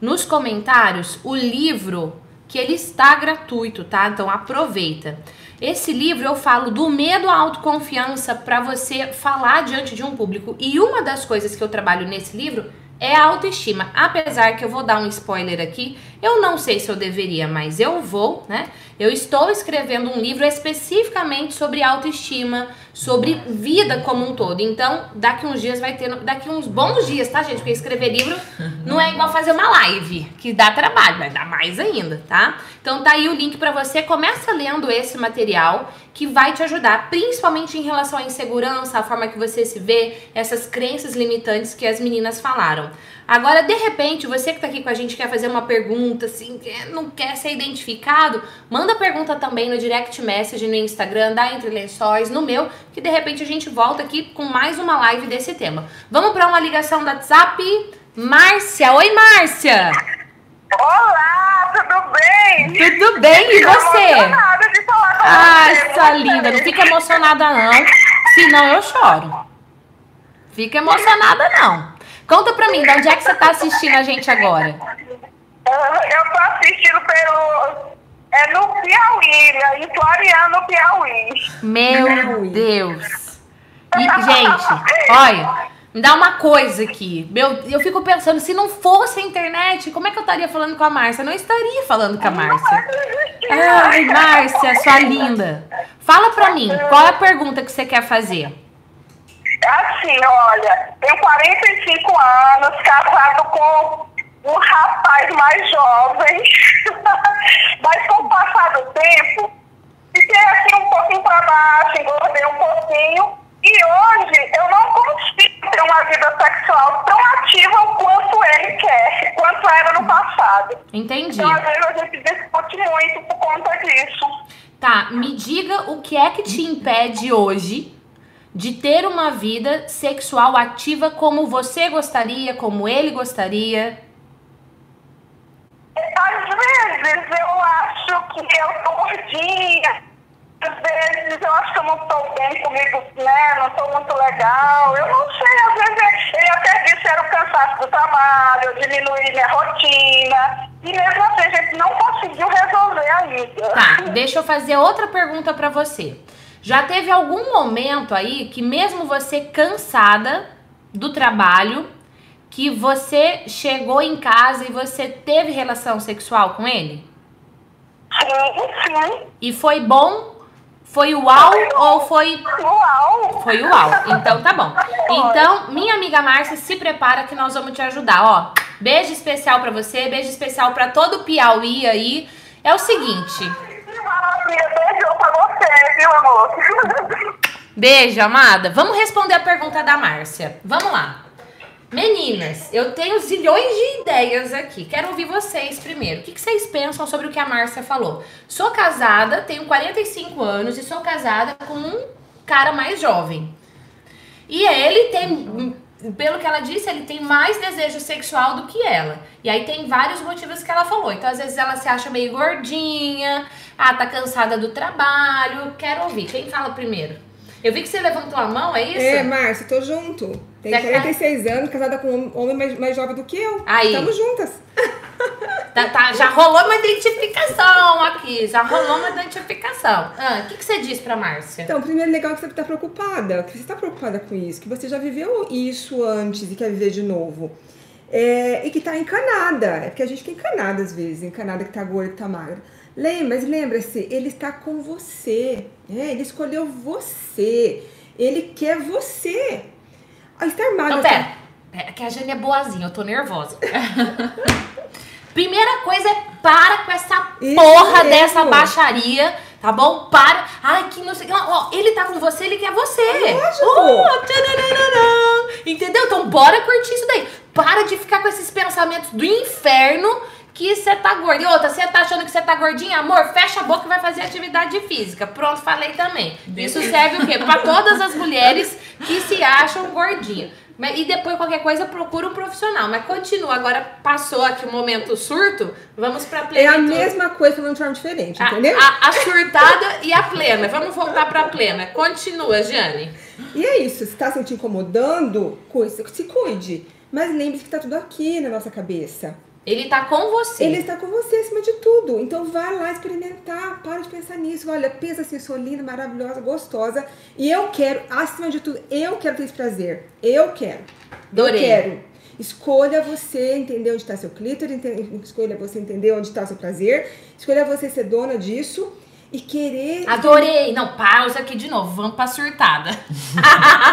Nos comentários, o livro que ele está gratuito, tá? Então aproveita. Esse livro eu falo do medo à autoconfiança para você falar diante de um público. E uma das coisas que eu trabalho nesse livro é a autoestima. Apesar que eu vou dar um spoiler aqui, eu não sei se eu deveria, mas eu vou, né? Eu estou escrevendo um livro especificamente sobre autoestima, sobre vida como um todo. Então, daqui uns dias vai ter, daqui uns bons dias, tá, gente? Porque escrever livro *laughs* não é igual fazer uma live, que dá trabalho, vai dar mais ainda, tá? Então tá aí o link para você, começa lendo esse material que vai te ajudar, principalmente em relação à insegurança, a forma que você se vê, essas crenças limitantes que as meninas falaram. Agora, de repente, você que está aqui com a gente quer fazer uma pergunta, assim, não quer ser identificado, manda pergunta também no direct message no Instagram, da Entre Lençóis, no meu, que de repente a gente volta aqui com mais uma live desse tema. Vamos para uma ligação do WhatsApp? Márcia, oi Márcia! Olá, tudo bem? Tudo bem, e você? de falar com Ai, você. sua linda, não fica emocionada não, senão eu choro. Fica emocionada não. Conta pra mim, de onde é que você tá assistindo a gente agora? Eu tô assistindo pelo. É no Piauí, né? em Floriano, Piauí. Meu Deus! E, gente, *laughs* olha, me dá uma coisa aqui. Meu, eu fico pensando, se não fosse a internet, como é que eu estaria falando com a Márcia? Eu não estaria falando com a Márcia. Ai, Márcia, sua linda. Fala pra mim, qual é a pergunta que você quer fazer? Assim, olha, tenho 45 anos, casado com um rapaz mais jovem, *laughs* mas com o passar do tempo, fiquei assim um pouquinho para baixo, engordei um pouquinho, e hoje eu não consigo ter uma vida sexual tão ativa quanto ele quer, quanto era no passado. Entendi. Então, às vezes, a gente discute muito por conta disso. Tá, me diga o que é que te impede hoje de ter uma vida sexual ativa como você gostaria, como ele gostaria. Às vezes eu acho que eu tô gordinha. Às vezes eu acho que eu não estou bem comigo, né? Não estou muito legal. Eu não sei, às vezes ele até disse que era o cansaço do trabalho, eu diminuí minha rotina. E mesmo assim a gente não conseguiu resolver ainda. Tá, deixa eu fazer outra pergunta pra você. Já teve algum momento aí que mesmo você cansada do trabalho, que você chegou em casa e você teve relação sexual com ele? Sim, sim. E foi bom? Foi uau ou foi Uau! Foi uau. Então tá bom. Então, minha amiga Márcia, se prepara que nós vamos te ajudar, ó. Beijo especial pra você, beijo especial pra todo o Piauí aí. É o seguinte, Que maravilha! Beijo pra viu, amor? beijo, amada. Vamos responder a pergunta da Márcia. Vamos lá. Meninas, eu tenho zilhões de ideias aqui. Quero ouvir vocês primeiro. O que vocês pensam sobre o que a Márcia falou? Sou casada, tenho 45 anos e sou casada com um cara mais jovem. E ele tem, pelo que ela disse, ele tem mais desejo sexual do que ela. E aí tem vários motivos que ela falou. Então, às vezes, ela se acha meio gordinha, ah, tá cansada do trabalho. Quero ouvir. Quem fala primeiro? Eu vi que você levantou a mão, é isso? É, Márcia, tô junto. Tá- 46 anos, casada com um homem mais, mais jovem do que eu. Aí. Estamos juntas. *laughs* Tá, tá, já rolou uma identificação aqui. Já rolou uma identificação. Ah, o que, que você disse pra Márcia? Então, primeiro legal que você tá preocupada, que você tá preocupada com isso, que você já viveu isso antes e quer viver de novo. É, e que tá encanada. É porque a gente fica encanada às vezes, encanada que tá gorda, que tá magra. Lembra, mas lembra-se, ele está com você. né? Ele escolheu você. Ele quer você. Ah, Estar magra. Então, pera. Pera, que a Jane é boazinha, eu tô nervosa. *laughs* Primeira coisa é para com essa Isso porra mesmo. dessa baixaria, tá bom? Para. Ai, que não sei. Não, ó, ele tá com você, ele quer você. Lógico. Tchananana. Entendeu? Então bora curtir isso daí. Para de ficar com esses pensamentos do inferno que você tá gorda. E outra, você tá achando que você tá gordinha? Amor, fecha a boca e vai fazer atividade física. Pronto, falei também. Isso serve o quê? Pra todas as mulheres que se acham gordinha. E depois, qualquer coisa, procura um profissional. Mas continua. Agora passou aqui o momento surto, vamos pra É a mesma coisa falando de forma diferente, A, entendeu? a- a surtada e a plena. Vamos voltar pra plena. Continua, Jane. E é isso, se tá se te incomodando, se cuide. Mas lembre-se que tá tudo aqui na nossa cabeça. Ele tá com você. Ele está com você acima de tudo. Então vai lá experimentar. Para de pensar nisso. Olha, pensa assim, sou linda, maravilhosa, gostosa. E eu quero, acima de tudo, eu quero ter esse prazer. Eu quero. Adorei. Eu quero. Escolha você entender onde está seu clítoris, escolha você entender onde está seu prazer, escolha você ser dona disso e querer. Adorei. Não, pausa aqui de novo. Vamos pra surtada. *laughs*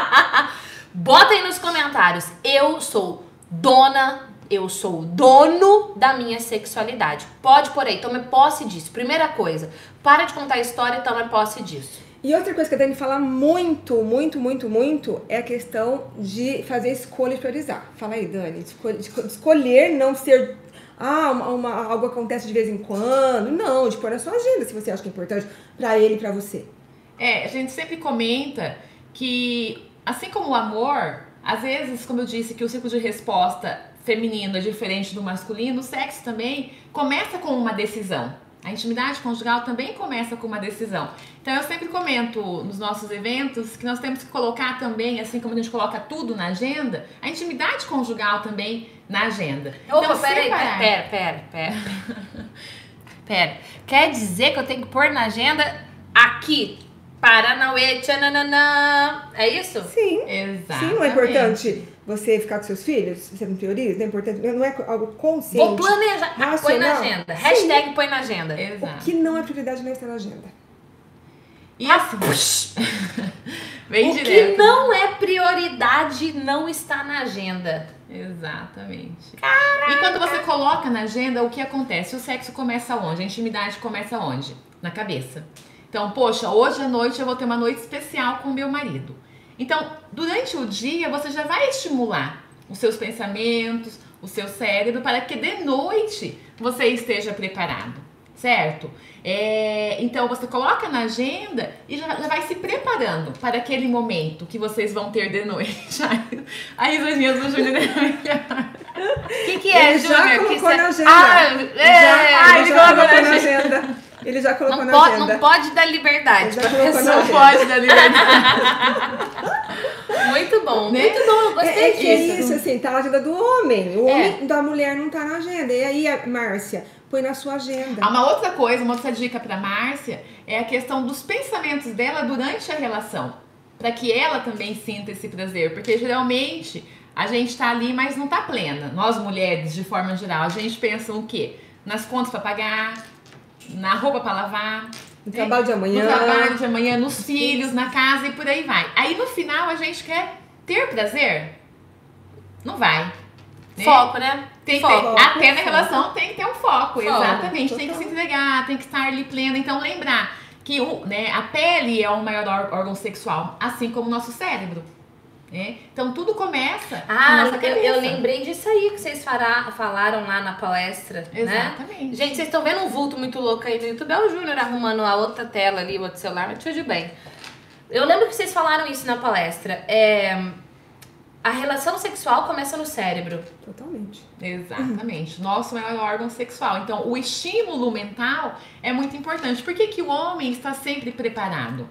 *laughs* Bota aí nos comentários. Eu sou dona, eu sou dono da minha sexualidade. Pode por aí, tome posse disso. Primeira coisa, para de contar a história e tome posse disso. E outra coisa que a Dani fala muito, muito, muito, muito é a questão de fazer escolha e priorizar. Fala aí, Dani. Escolher, escolher não ser. Ah, uma, uma- algo acontece de vez em quando. Não, de pôr na sua agenda se você acha que é importante pra ele e pra você. É, a gente sempre comenta que, assim como o amor, às vezes, como eu disse, que o ciclo de resposta feminino é diferente do masculino, o sexo também começa com uma decisão. A intimidade conjugal também começa com uma decisão. Então eu sempre comento nos nossos eventos que nós temos que colocar também, assim como a gente coloca tudo na agenda, a intimidade conjugal também na agenda. Opa, então, peraí, separar- pera, pera, pera. Pera. *laughs* Quer dizer que eu tenho que pôr na agenda aqui? Paranauê, tchananã. É isso? Sim. Exatamente. Sim, não é importante você ficar com seus filhos? Você não prioriza? Não é importante? Não é algo consciente? Vou planejar. Põe na agenda. Sim. Hashtag põe na agenda. Exato. O que não é prioridade não está na agenda. E assim, bem *laughs* o direto. que não é prioridade não está na agenda. Exatamente. E quando você coloca na agenda, o que acontece? O sexo começa onde? A intimidade começa onde? Na cabeça. Então, poxa, hoje à noite eu vou ter uma noite especial com o meu marido. Então, durante o dia, você já vai estimular os seus pensamentos, o seu cérebro, para que de noite você esteja preparado, certo? É, então, você coloca na agenda e já, já vai se preparando para aquele momento que vocês vão ter de noite. *laughs* Aí, as risadinhas do Júnior O *laughs* que, que é, Ele já Júnior? colocou Que na agenda. Ah, Já, é, ele já colocou na agenda. Ele já colocou não, na pode, agenda. não pode dar liberdade Ele já pra colocou na. Não agenda. pode dar liberdade. Muito bom, Né? muito bom. Eu gostei É, é que é disso. isso, assim, tá na agenda do homem. O É. homem da mulher não tá na agenda. E aí, Márcia, põe na sua agenda. Ah, Uma outra coisa, uma outra dica para Márcia é a questão dos pensamentos dela durante a relação, para que ela também sinta esse prazer, porque geralmente a gente tá ali, mas não tá plena. Nós mulheres, de forma geral, a gente pensa no quê? Nas contas para pagar, na roupa para lavar, No trabalho de amanhã. no trabalho de amanhã, nos filhos, na casa e por aí vai. Aí no final a gente quer ter prazer? Não vai. né? Foco, né? Tem que Foco. ter, até na relação tem que ter um foco, Foco, exatamente. Tem que se entregar, tem que estar ali pleno. Então lembrar que o, né, a pele é o maior ór- órgão sexual, assim como o nosso cérebro. Né? Então tudo começa Ah, nossa eu, eu lembrei disso aí que vocês fará- falaram lá na palestra, né? Exatamente. Gente, vocês estão vendo um vulto muito louco aí no YouTube? É o Júnior arrumando a outra tela ali, o outro celular, mas tudo bem. Eu lembro que vocês falaram isso na palestra. É, a relação sexual começa no cérebro. Totalmente. Exatamente. Nosso maior órgão sexual. Então, o estímulo mental é muito importante. Por que, que o homem está sempre preparado?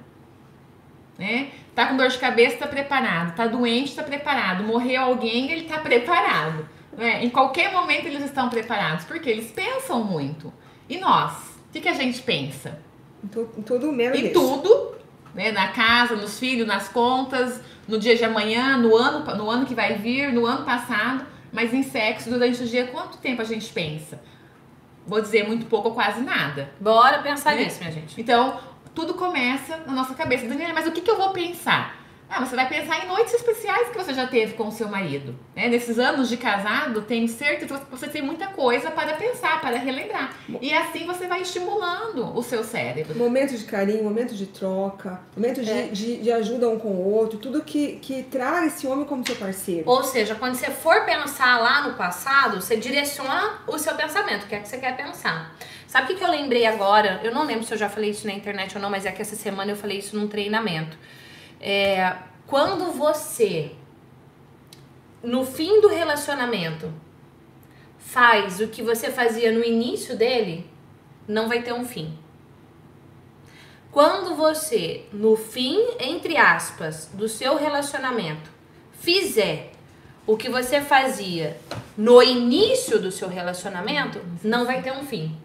Né? Tá com dor de cabeça, está preparado. Tá doente, está preparado. Morreu alguém, ele está preparado. Né? Em qualquer momento eles estão preparados, porque eles pensam muito. E nós? O que, que a gente pensa? Em tu- em tudo menos Em isso. tudo, né? Na casa, nos filhos, nas contas, no dia de amanhã, no ano, no ano que vai vir, no ano passado, mas em sexo durante o dia, quanto tempo a gente pensa? Vou dizer muito pouco ou quase nada. Bora pensar Né? nisso, minha gente. Então, tudo começa na nossa cabeça. Daniela, mas o que, que eu vou pensar? Ah, você vai pensar em noites especiais que você já teve com o seu marido. Né? Nesses anos de casado, tenho certeza que você tem muita coisa para pensar, para relembrar. E assim você vai estimulando o seu cérebro. Momentos de carinho, momentos de troca, momentos de, É. de, de ajuda um com o outro, tudo que, que traz esse homem como seu parceiro. Ou seja, quando você for pensar lá no passado, você direciona o seu pensamento, o que é que você quer pensar. Sabe o que, que eu lembrei agora? Eu não lembro se eu já falei isso na internet ou não, mas é que essa semana eu falei isso num treinamento. É, quando você, no fim do relacionamento, faz o que você fazia no início dele, não vai ter um fim. Quando você, no fim, entre aspas, do seu relacionamento, fizer o que você fazia no início do seu relacionamento, não vai ter um fim.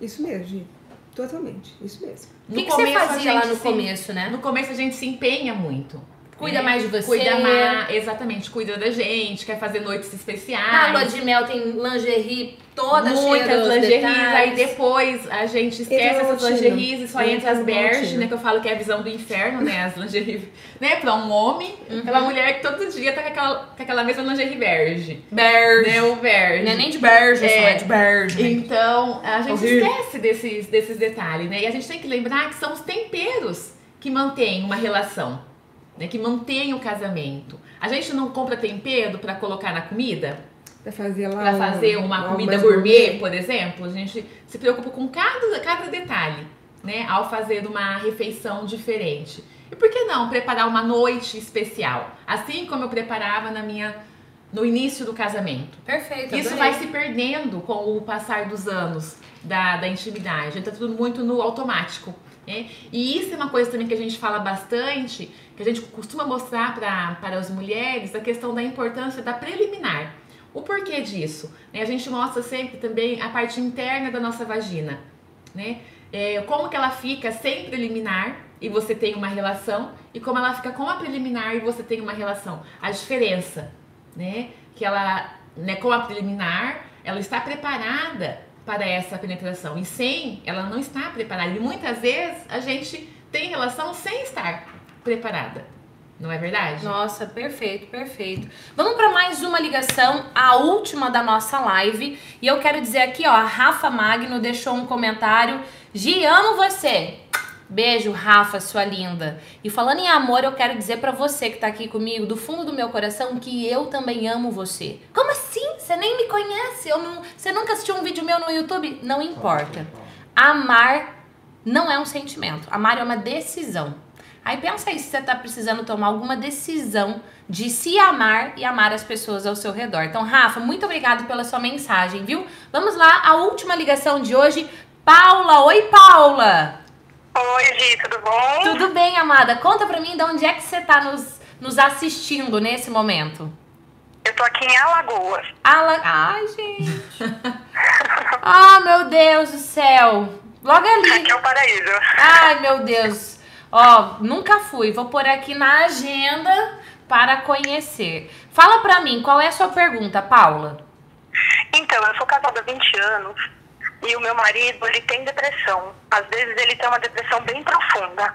Isso mesmo. Totalmente. Isso mesmo. O que, No que você fazia lá gente no começo, né? No começo a gente se empenha muito. Cuida mais de você. Cuida mais, exatamente, cuida da gente, quer fazer noites especiais. Na lua de mel tem lingerie toda cheia muitas dos lingeries, detalhes. aí depois a gente esquece essas lingeries e só Entra entra as na berge, rotina. né? Que eu falo que é a visão do inferno, né? As lingeries, né? Pra um homem, Uhum. aquela mulher que todo dia tá com aquela, com aquela mesma lingerie berge. Berge. Né? O berge. Não é nem de berge, só É. é de berge. né? Então, a gente Horrível. esquece desses, desses detalhes, né? E a gente tem que lembrar que são os temperos que mantêm uma relação, né? Que mantêm o casamento. A gente não compra tempero pra colocar na comida, Pra fazer lá. Pra fazer uma algo comida mais gourmet, por exemplo, a gente se preocupa com cada, cada detalhe, né? Ao fazer uma refeição diferente. E por que não preparar uma noite especial? Assim como eu preparava na minha no início do casamento. Perfeito. Isso adorei. vai se perdendo com o passar dos anos da, da intimidade. Tá tudo muito no automático. Né? E isso é uma coisa também que a gente fala bastante, que a gente costuma mostrar pra, para as mulheres, a questão da importância da preliminar. O porquê disso? né? A gente mostra sempre também a parte interna da nossa vagina. Né? É, como que ela fica sem preliminar e você tem uma relação, e como ela fica com a preliminar e você tem uma relação. A diferença né? Que ela, né, com a preliminar, ela está preparada para essa penetração. E sem, ela não está preparada. E muitas vezes a gente tem relação sem estar preparada. Não é verdade? Nossa, perfeito, perfeito. Vamos para mais uma ligação, a última da nossa live. E eu quero dizer aqui, ó, a Rafa Magno deixou um comentário. Gi, amo você. Beijo, Rafa, sua linda. E falando em amor, eu quero dizer pra você que tá aqui comigo, do fundo do meu coração, que eu também amo você. Como assim? Você nem me conhece? Eu não, você nunca assistiu um vídeo meu no YouTube? Não importa. Amar não é um sentimento. Amar é uma decisão. Aí pensa aí se você tá precisando tomar alguma decisão de se amar e amar as pessoas ao seu redor. Então, Rafa, muito obrigado pela sua mensagem, viu? Vamos lá, a última ligação de hoje. Paula, oi Paula! Oi, Gi, tudo bom? Tudo bem, amada? Conta pra mim de onde é que você tá nos, nos assistindo nesse momento. Eu tô aqui em Alagoas. Ala... Ai, gente. *laughs* ah, meu Deus do céu. Logo ali. Aqui é o paraíso. Ai, meu Deus. Ó, nunca fui. Vou pôr aqui na agenda para conhecer. Fala pra mim, qual é a sua pergunta, Paula? Então, eu sou casada há 20 anos e o meu marido, ele tem depressão. Às vezes ele tem uma depressão bem profunda.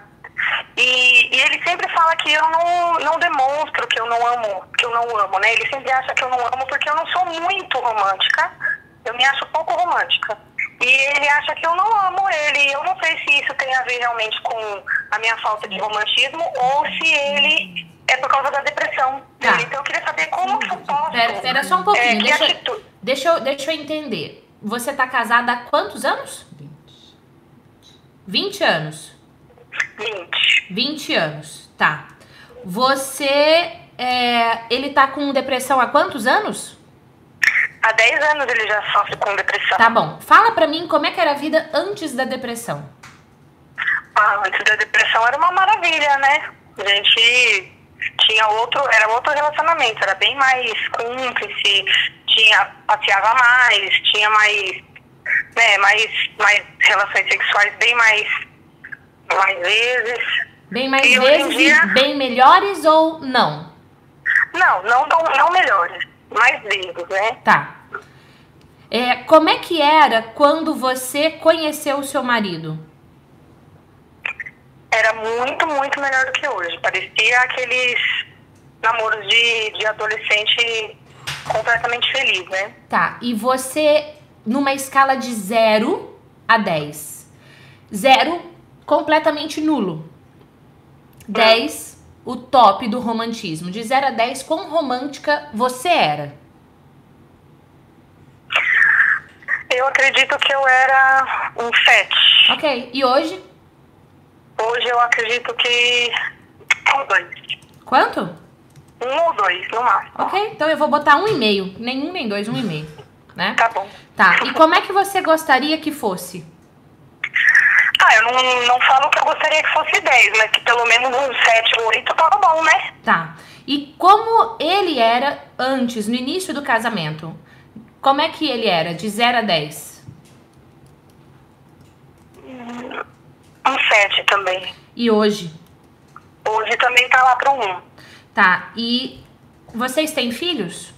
E, e ele sempre fala que eu não, não demonstro que eu não amo, que eu não amo, né? Ele sempre acha que eu não amo porque eu não sou muito romântica. Eu me acho pouco romântica. E ele acha que eu não amo ele. Eu não sei se isso tem a ver realmente com a minha falta de romantismo ou se ele é por causa da depressão Tá. dele. Então eu queria saber como que eu posso. Pera, pera só um pouquinho. É, deixa, atitude? deixa, eu, deixa eu entender. Você tá casada há quantos anos? 20 anos. 20. 20 anos, tá. Você. é, ele tá com depressão há quantos anos? Há 10 anos ele já sofre com depressão. Tá bom. Fala pra mim como é que era a vida antes da depressão. Ah, antes da depressão era uma maravilha, né? A gente tinha outro, era outro relacionamento, era bem mais cúmplice, tinha, passeava mais, tinha mais, né, mais, mais relações sexuais bem mais, mais vezes. Bem mais E vezes dia- bem melhores ou não? Não, não, tão- não melhores, mais vezes, né? Tá. É, como é que era quando você conheceu o seu marido? Era muito, muito melhor do que hoje. Parecia aqueles namoros de, de adolescente completamente feliz, né? Tá. E você, numa escala de 0 a 10. 0, completamente nulo. 10, o top do romantismo. De 0 a 10, quão romântica você era? Eu acredito que eu era um sete. Ok. E hoje? Hoje eu acredito que um dois. Quanto? Um ou dois, no máximo. Ok. Então eu vou botar um e meio. Nem um, nem dois, um e meio. Né? Tá bom. Tá. E como é que você gostaria que fosse? Ah, eu não, não falo que eu gostaria que fosse 10, mas que pelo menos um 7 ou 8 tava bom, né? Tá. E como ele era antes, no início do casamento? Como é que ele era, de 0 a 10? Um 7 também. E hoje? Hoje também tá lá pro 1. Tá. E vocês têm filhos?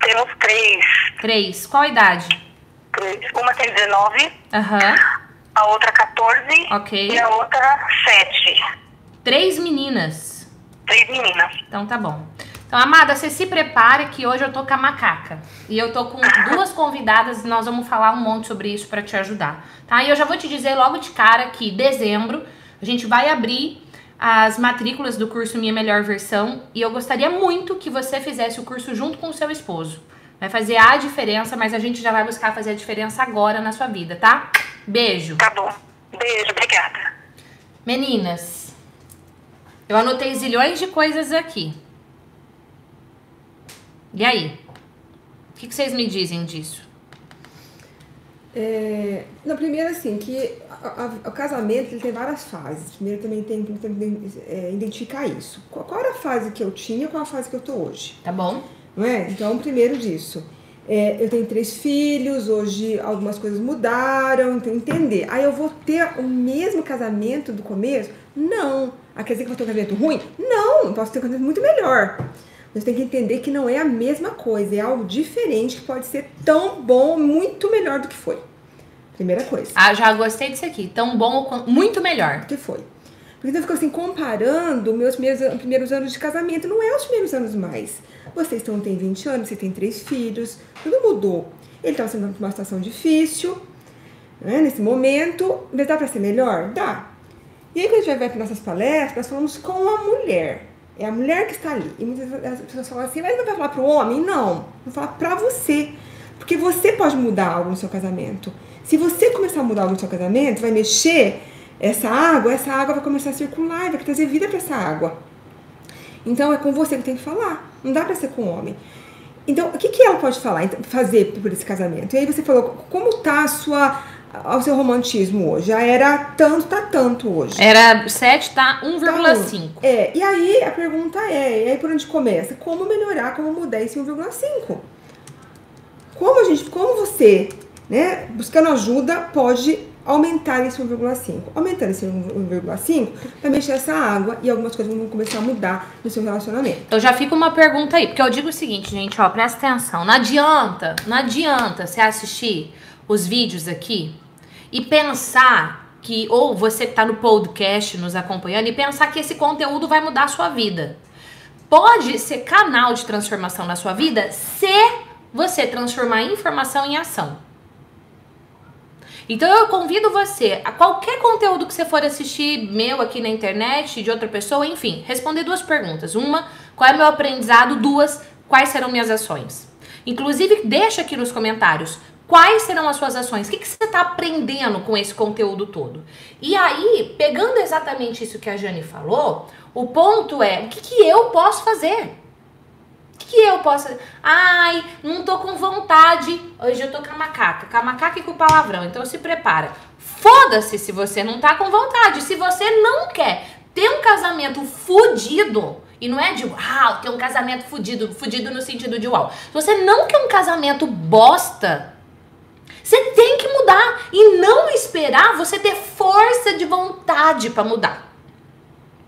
Temos três. Três. Qual a idade? três. Uma tem 19, Aham. A outra 14 Ok. e a outra 7. Três meninas. Três meninas. Então tá bom. Então, amada, você se prepare que hoje eu tô com a macaca. E eu tô com *laughs* duas convidadas e nós vamos falar um monte sobre isso pra te ajudar. Tá? E eu já vou te dizer logo de cara que dezembro a gente vai abrir as matrículas do curso Minha Melhor Versão e eu gostaria muito que você fizesse o curso junto com o seu esposo. Vai fazer a diferença, mas a gente já vai buscar fazer a diferença agora na sua vida, tá? Beijo. Tá bom. Beijo, obrigada. Meninas, eu anotei zilhões de coisas aqui. E aí? O que, que vocês me dizem disso? É, não, primeiro assim, que a- a- o casamento ele tem várias fases. Primeiro também tem que tem que, é, identificar isso. Qual, qual era a fase que eu tinha, qual a fase que eu tô hoje? Tá bom? Não é? Então, primeiro disso. É, eu tenho três filhos, hoje algumas coisas mudaram, então entender. Aí eu vou ter o mesmo casamento do começo? Não. Ah, quer dizer que eu vou ter um casamento ruim? Não, eu posso ter um casamento muito melhor. Você tem que entender que não é a mesma coisa, é algo diferente que pode ser tão bom, muito melhor do que foi. Primeira coisa. Ah, já gostei disso aqui. Tão bom, muito melhor. O que foi? Porque então ficou assim, comparando meus primeiros, primeiros anos de casamento. Não é os primeiros anos mais. Vocês estão, têm 20 anos, você tem três filhos, tudo mudou. Ele estava sendo uma situação difícil, né, nesse momento, mas dá pra ser melhor? Dá. E aí, quando a gente vai para nossas palestras, nós falamos com a mulher. É a mulher que está ali. E muitas vezes as pessoas falam assim, mas não vai falar para o homem? Não. Vou falar para você. Porque você pode mudar algo no seu casamento. Se você começar a mudar algo no seu casamento, vai mexer essa água, essa água vai começar a circular, vai trazer vida para essa água. Então é com você que tem que falar. Não dá para ser com o homem. Então, o que, que ela pode falar, fazer por esse casamento? E aí você falou, como tá a sua, o seu romantismo hoje? Já era tanto, tá tanto hoje. Era 7, tá Tá 1,5. É, e aí a pergunta é, e aí por onde começa? Como melhorar, como mudar esse 1,5? Como a gente, como você, né, buscando ajuda, pode aumentar esse 1,5? Aumentando esse 1,5 vai mexer essa água e algumas coisas vão começar a mudar no seu relacionamento. Então já fica uma pergunta aí, porque eu digo o seguinte, gente, ó, presta atenção. Não adianta, não adianta você assistir os vídeos aqui e pensar que, ou você que tá no podcast nos acompanhando, e pensar que esse conteúdo vai mudar a sua vida. Pode ser canal de transformação na sua vida se você transformar informação em ação. Então eu convido você a qualquer conteúdo que você for assistir, meu aqui na internet, de outra pessoa, enfim, responder duas perguntas. Uma, qual é meu aprendizado? Duas, quais serão minhas ações? Inclusive, deixa aqui nos comentários quais serão as suas ações, o que, que você está aprendendo com esse conteúdo todo. E aí, pegando exatamente isso que a Jane falou, o ponto é o que, que eu posso fazer? Que, eu posso? Ai, não tô com vontade. Hoje eu tô com a macaca. Com a macaca e com o palavrão. Então se prepara. Foda-se se você não tá com vontade. Se você não quer ter um casamento fudido. E não é de uau, ter um casamento fudido, fudido no sentido de uau. Se você não quer um casamento bosta, você tem que mudar. E não esperar você ter força de vontade pra mudar.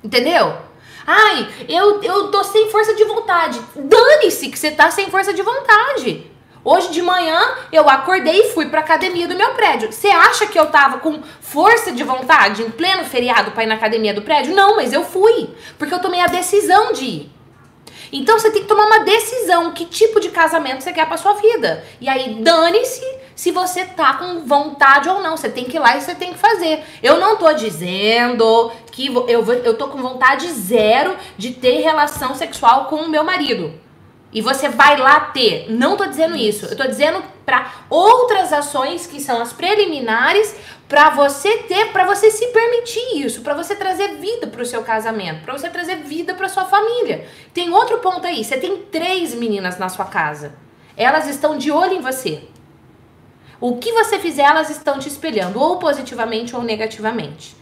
Entendeu? Ai, eu, eu tô sem força de vontade. Dane-se que você tá sem força de vontade. Hoje de manhã eu acordei e fui pra academia do meu prédio. Você acha que eu tava com força de vontade em pleno feriado pra ir na academia do prédio? Não, mas eu fui. Porque eu tomei a decisão de ir. Então você tem que tomar uma decisão, que tipo de casamento você quer pra sua vida. E aí dane-se se você tá com vontade ou não. Você tem que ir lá e você tem que fazer. Eu não tô dizendo que eu, eu tô com vontade zero de ter relação sexual com o meu marido. E você vai lá ter. Não tô dizendo isso. Eu tô dizendo pra outras ações que são as preliminares pra você ter, pra você se permitir isso, pra você trazer vida pro seu casamento, pra você trazer vida pra sua família. Tem outro ponto aí. Você tem três meninas na sua casa. Elas estão de olho em você. O que você fizer, elas estão te espelhando, ou positivamente ou negativamente.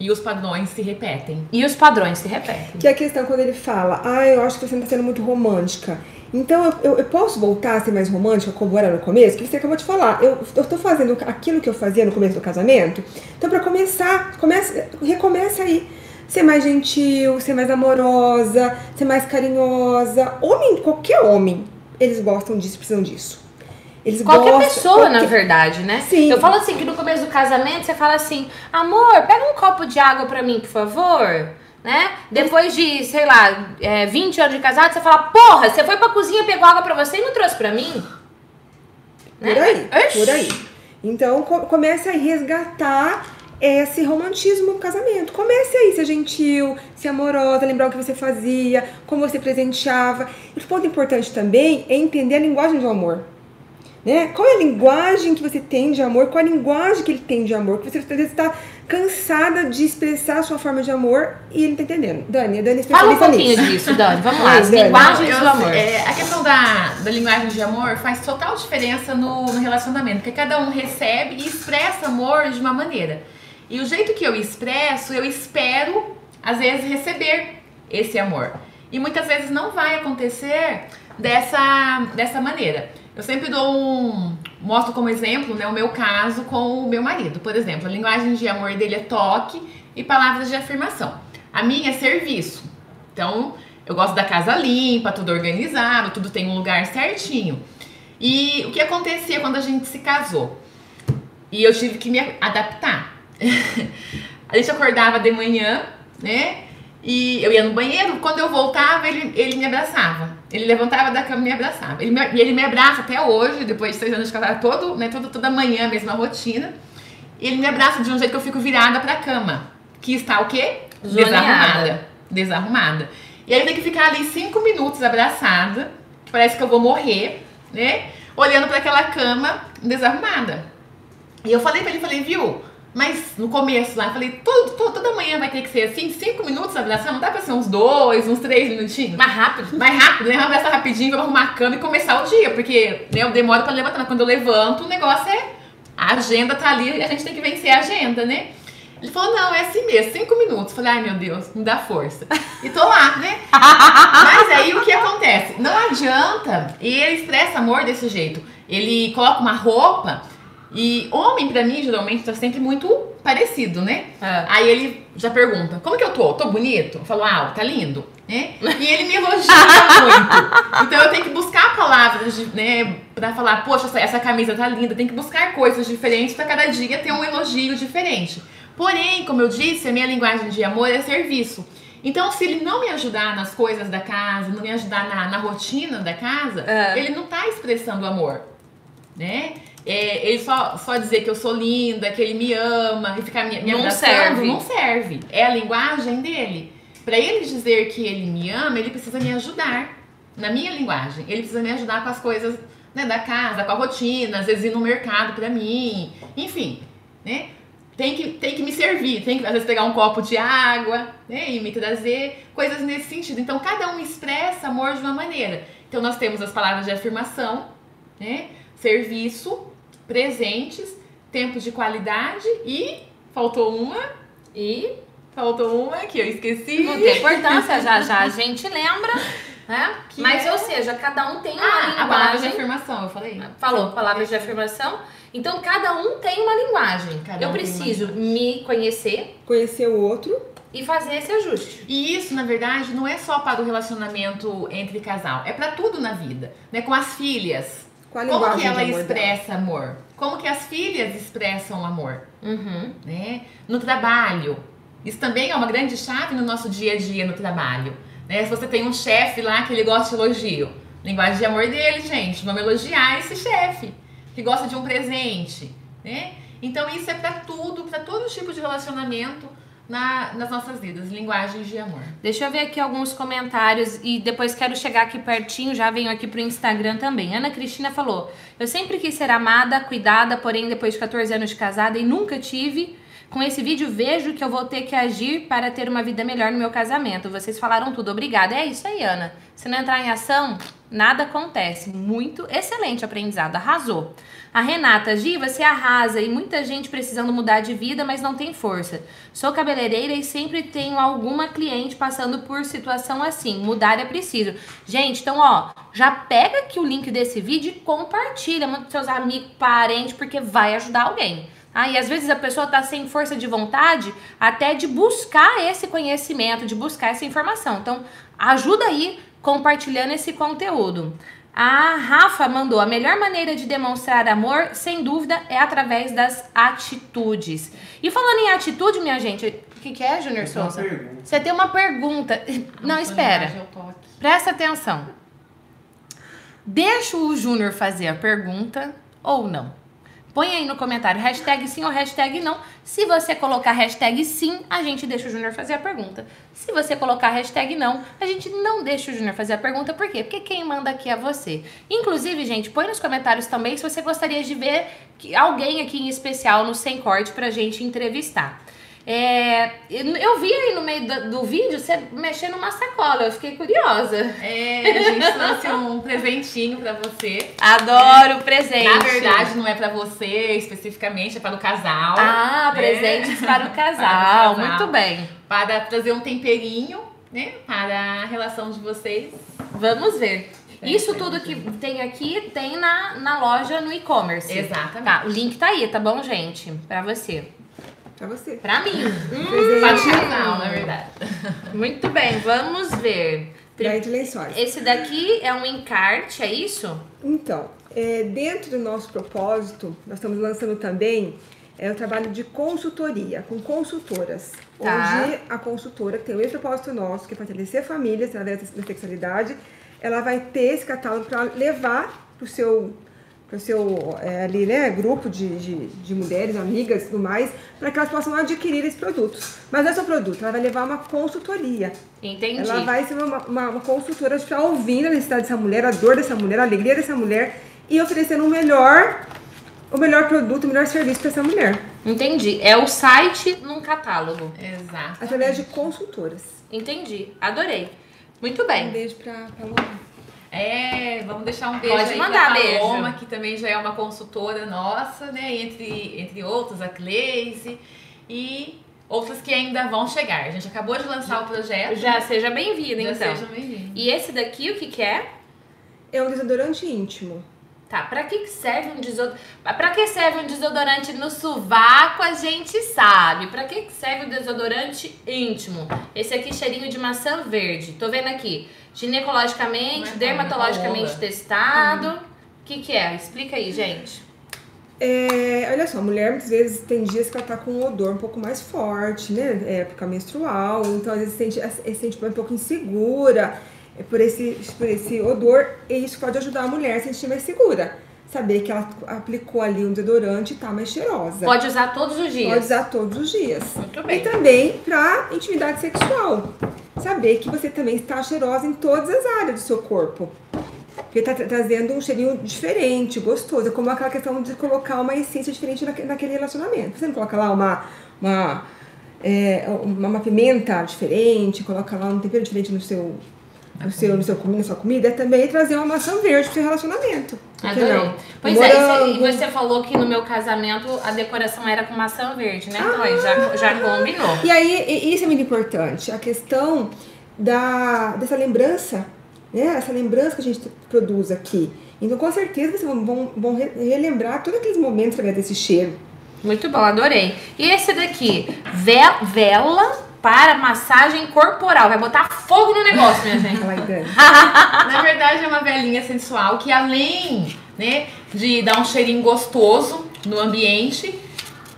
E os padrões se repetem. E os padrões se repetem. Que é a questão quando ele fala, ah, eu acho que você não está sendo muito romântica. Então eu, eu, eu posso voltar a ser mais romântica como era no começo? Que você acabou de falar. Eu, eu tô fazendo aquilo que eu fazia no começo do casamento. Então, para começar, comece, recomeça aí. Ser mais gentil, ser mais amorosa, ser mais carinhosa. Homem, qualquer homem, eles gostam disso, precisam disso. Eles Qualquer gostam, pessoa, na qualquer- verdade, né? Sim. Eu falo assim, que no começo do casamento você fala assim, amor, pega um copo de água pra mim, por favor. Né? Depois de, sei lá, é, 20 anos de casado, você fala, porra, você foi pra cozinha, pegou água pra você e não trouxe pra mim? Né? Por aí, Oxi. por aí. Então co comece a resgatar esse romantismo no casamento. Comece aí, ser gentil, ser amorosa, lembrar o que você fazia, como você presenteava. E outro ponto importante também é entender a linguagem do amor. Né? Qual é a linguagem que você tem de amor? Qual é a linguagem que ele tem de amor? Que você às vezes está cansada de expressar a sua forma de amor e ele não tá entendendo. Dani, a Dani é Fala um pouquinho nisso. disso, Dani. Vamos *laughs* lá. As Dani. linguagens do amor. é, a questão da, da linguagem de amor faz total diferença no, no relacionamento, porque cada um recebe e expressa amor de uma maneira. E o jeito que eu expresso, eu espero, às vezes, receber esse amor. E muitas vezes não vai acontecer dessa, dessa maneira. Eu sempre dou um. Mostro como exemplo né, o meu caso com o meu marido. Por exemplo, a linguagem de amor dele é toque e palavras de afirmação. A minha é serviço. Então, eu gosto da casa limpa, tudo organizado, tudo tem um lugar certinho. E o que acontecia quando a gente se casou? E eu tive que me adaptar. *laughs* a gente acordava de manhã, né? E eu ia no banheiro, quando eu voltava, ele, ele me abraçava. Ele levantava da cama e me abraçava. Ele me, e ele me abraça até hoje, depois de seis anos de casado, todo, né, todo, toda manhã, a mesma rotina. E ele me abraça de um jeito que eu fico virada pra cama. que está o quê? Zoneada. Desarrumada. Desarrumada. E aí tem que ficar ali cinco minutos abraçada, que parece que eu vou morrer, né? Olhando para aquela cama desarrumada. E eu falei pra ele, falei, viu? Mas no começo lá, eu falei, todo, todo- toda manhã vai ter que ser assim, cinco minutos abraçando, não dá pra ser uns dois, uns três minutinhos? Mais rápido. mais rápido, né? Vamos abraçar rapidinho, vamos arrumar a cama e começar o dia, porque né, eu demoro pra levantar, mas quando eu levanto, o negócio é. A agenda tá ali e a gente tem que vencer a agenda, né? Ele falou, não, é assim mesmo, cinco minutos. Falei, ai meu Deus, me dá força. E tô lá, né? *laughs* Mas aí o que acontece? Não adianta, e ele expressa amor desse jeito. Ele coloca uma roupa e homem, pra mim, geralmente, tá sempre muito parecido, né? É. Aí ele já pergunta, como que eu tô? Tô bonito? Eu falo, ah, tá lindo, né? E ele me elogia *laughs* muito. Então eu tenho que buscar palavras, de- né, pra falar, poxa, essa, essa camisa tá linda. Tem que buscar coisas diferentes pra cada dia ter um elogio diferente. Porém, como eu disse, a minha linguagem de amor é serviço. Então, se ele não me ajudar nas coisas da casa, não me ajudar na, na rotina da casa, É. ele não tá expressando amor, né? É, ele só, só dizer que eu sou linda, que ele me ama e ficar me, me Não serve. não serve. É a linguagem dele. Pra ele dizer que ele me ama, ele precisa me ajudar na minha linguagem. Ele precisa me ajudar com as coisas né, da casa, com a rotina, às vezes ir no mercado pra mim, enfim, né? Tem que, tem que me servir, tem que às vezes pegar um copo de água, né, e me trazer coisas nesse sentido. Então cada um expressa amor de uma maneira. Então nós temos as palavras de afirmação, né? Serviço, presentes, tempo de qualidade e faltou uma, E faltou uma que eu esqueci. não tem importância, já já a gente lembra, né? *laughs* Que Mas, é- ou seja, cada um tem uma Ah, a palavra de linguagem. afirmação, eu falei. Falou, palavras de afirmação. Então, cada um tem uma linguagem. Cada Eu um preciso me conhecer Conhecer o outro. e fazer esse ajuste. E isso, na verdade, não é só para o relacionamento entre casal, é para tudo na vida, né? Com as filhas. Qual a Como linguagem que ela de amor dela? expressa amor? Como que as filhas expressam amor, Uhum. né? No trabalho. Isso também é uma grande chave no nosso dia a dia no trabalho, né? Se você tem um chefe lá que ele gosta de elogio, linguagem de amor dele, gente, vamos elogiar esse chefe que gosta de um presente, né? Então isso é para tudo, para todo tipo de relacionamento na- nas nossas vidas, linguagens de amor. Deixa eu ver aqui alguns comentários e depois quero chegar aqui pertinho, já venho aqui pro Instagram também. Ana Cristina falou: Eu sempre quis ser amada, cuidada, porém depois de 14 anos de casada e nunca tive. Com esse vídeo vejo que eu vou ter que agir para ter uma vida melhor no meu casamento. Vocês falaram tudo, obrigada. É isso aí, Ana. Se não entrar em ação, nada acontece. Muito excelente aprendizado, arrasou. A Renata, Gi, você arrasa e muita gente precisando mudar de vida, mas não tem força. Sou cabeleireira e sempre tenho alguma cliente passando por situação assim. Mudar é preciso. Gente, então, ó, já pega aqui o link desse vídeo e compartilha, pros seus amigos, parentes, porque vai ajudar alguém. Ah, e às vezes a pessoa tá sem força de vontade até de buscar esse conhecimento, de buscar essa informação. Então, ajuda aí compartilhando esse conteúdo. A Rafa mandou: a melhor maneira de demonstrar amor, sem dúvida, é através das atitudes. E falando em atitude, minha gente, o que, que é, Júnior uma Souza? Você tem uma pergunta. *laughs* Não, espera. Tô aqui. Presta atenção. Deixa o Júnior fazer a pergunta ou não. Põe aí no comentário hashtag sim ou hashtag não. Se você colocar hashtag sim, a gente deixa o Júnior fazer a pergunta. Se você colocar hashtag não, a gente não deixa o Júnior fazer a pergunta. Por quê? Porque quem manda aqui é você. Inclusive, gente, põe nos comentários também se você gostaria de ver alguém aqui em especial no Sem Corte pra gente entrevistar. É, eu vi aí no meio do, do vídeo você mexendo numa sacola, eu fiquei curiosa. É, a gente trouxe um presentinho pra você. Adoro presente. Na verdade, não é pra você especificamente, é para o casal. Ah, né? presentes para o *laughs* casal. Para o casal. Muito bem. Para trazer um temperinho, né? Para a relação de vocês. Vamos ver. É, Isso é, tudo é. que tem aqui tem na, na loja no e-commerce. Exatamente. Tá, o link tá aí, tá bom, gente? Pra você. Pra você. Pra mim. O casal, na verdade. Muito bem, vamos ver. Daí de lençóis. Esse daqui é um encarte, é isso? Então, é, dentro do nosso propósito, nós estamos lançando também é, o trabalho de consultoria, com consultoras. Tá. Onde a consultora, que tem o mesmo propósito nosso, que é fortalecer famílias através da sexualidade, ela vai ter esse catálogo para levar para o seu para o seu é, ali, né, grupo de, de, de mulheres, amigas e tudo mais, para que elas possam adquirir esse produto. Mas não é só produto, ela vai levar uma consultoria. Entendi. Ela vai ser uma, uma, uma consultora de estar ouvindo a necessidade dessa mulher, a dor dessa mulher, a alegria dessa mulher e oferecendo o melhor, o melhor produto, o melhor serviço para essa mulher, Entendi. É o site num catálogo. Exato. através de consultoras. Entendi. Adorei. Muito Um bem. beijo para Paloma. É, vamos deixar um beijo Pode aí mandar pra beijo. Paloma, que também já é uma consultora nossa, né? Entre, entre outros, a Cleise e outras que ainda vão chegar. A gente acabou de lançar o projeto. Já seja bem-vinda, já então. sejam bem-vindos. E esse daqui, o que que é? É um desodorante íntimo. Tá, pra que serve um desodorante? Pra que serve um desodorante no sovaco, a gente sabe. Pra que que serve o desodorante íntimo? Esse aqui, cheirinho de maçã verde. Tô vendo aqui. Ginecologicamente, é dermatologicamente onda. testado. O que que é? Explica aí, gente. É, olha só, a mulher muitas vezes tem dias que ela tá com um odor um pouco mais forte, né? É época menstrual, então às vezes sente, se sente um pouco insegura é, por esse, por esse odor, e isso pode ajudar a mulher a se sentir mais segura. Saber que ela aplicou ali um desodorante e tá mais cheirosa. Pode usar todos os dias. Pode usar todos os dias. Muito bem. E também pra intimidade sexual. Saber que você também está cheirosa em todas as áreas do seu corpo. Porque tá tra- trazendo um cheirinho diferente, gostoso. É como aquela questão de colocar uma essência diferente naque- naquele relacionamento. Você não coloca lá uma, uma, é, uma, uma pimenta diferente, coloca lá um tempero diferente no seu, no seu, seu, comi- na sua comida. É também trazer uma maçã verde pro seu relacionamento. Adorei. não? Pois é, e você- morango. e você falou que no meu casamento a decoração era com maçã verde, né? Então aí já, já combinou. E aí, isso é muito importante, a questão da, dessa lembrança, né? Essa lembrança que a gente produz aqui. Então, com certeza, vocês vão, vão, vão re- relembrar todos aqueles momentos através desse cheiro. Muito bom, adorei. E esse daqui, ve- vela para massagem corporal. Vai botar fogo no negócio, minha gente. *laughs* Na verdade, é uma velinha sensual que além né, de dar um cheirinho gostoso no ambiente,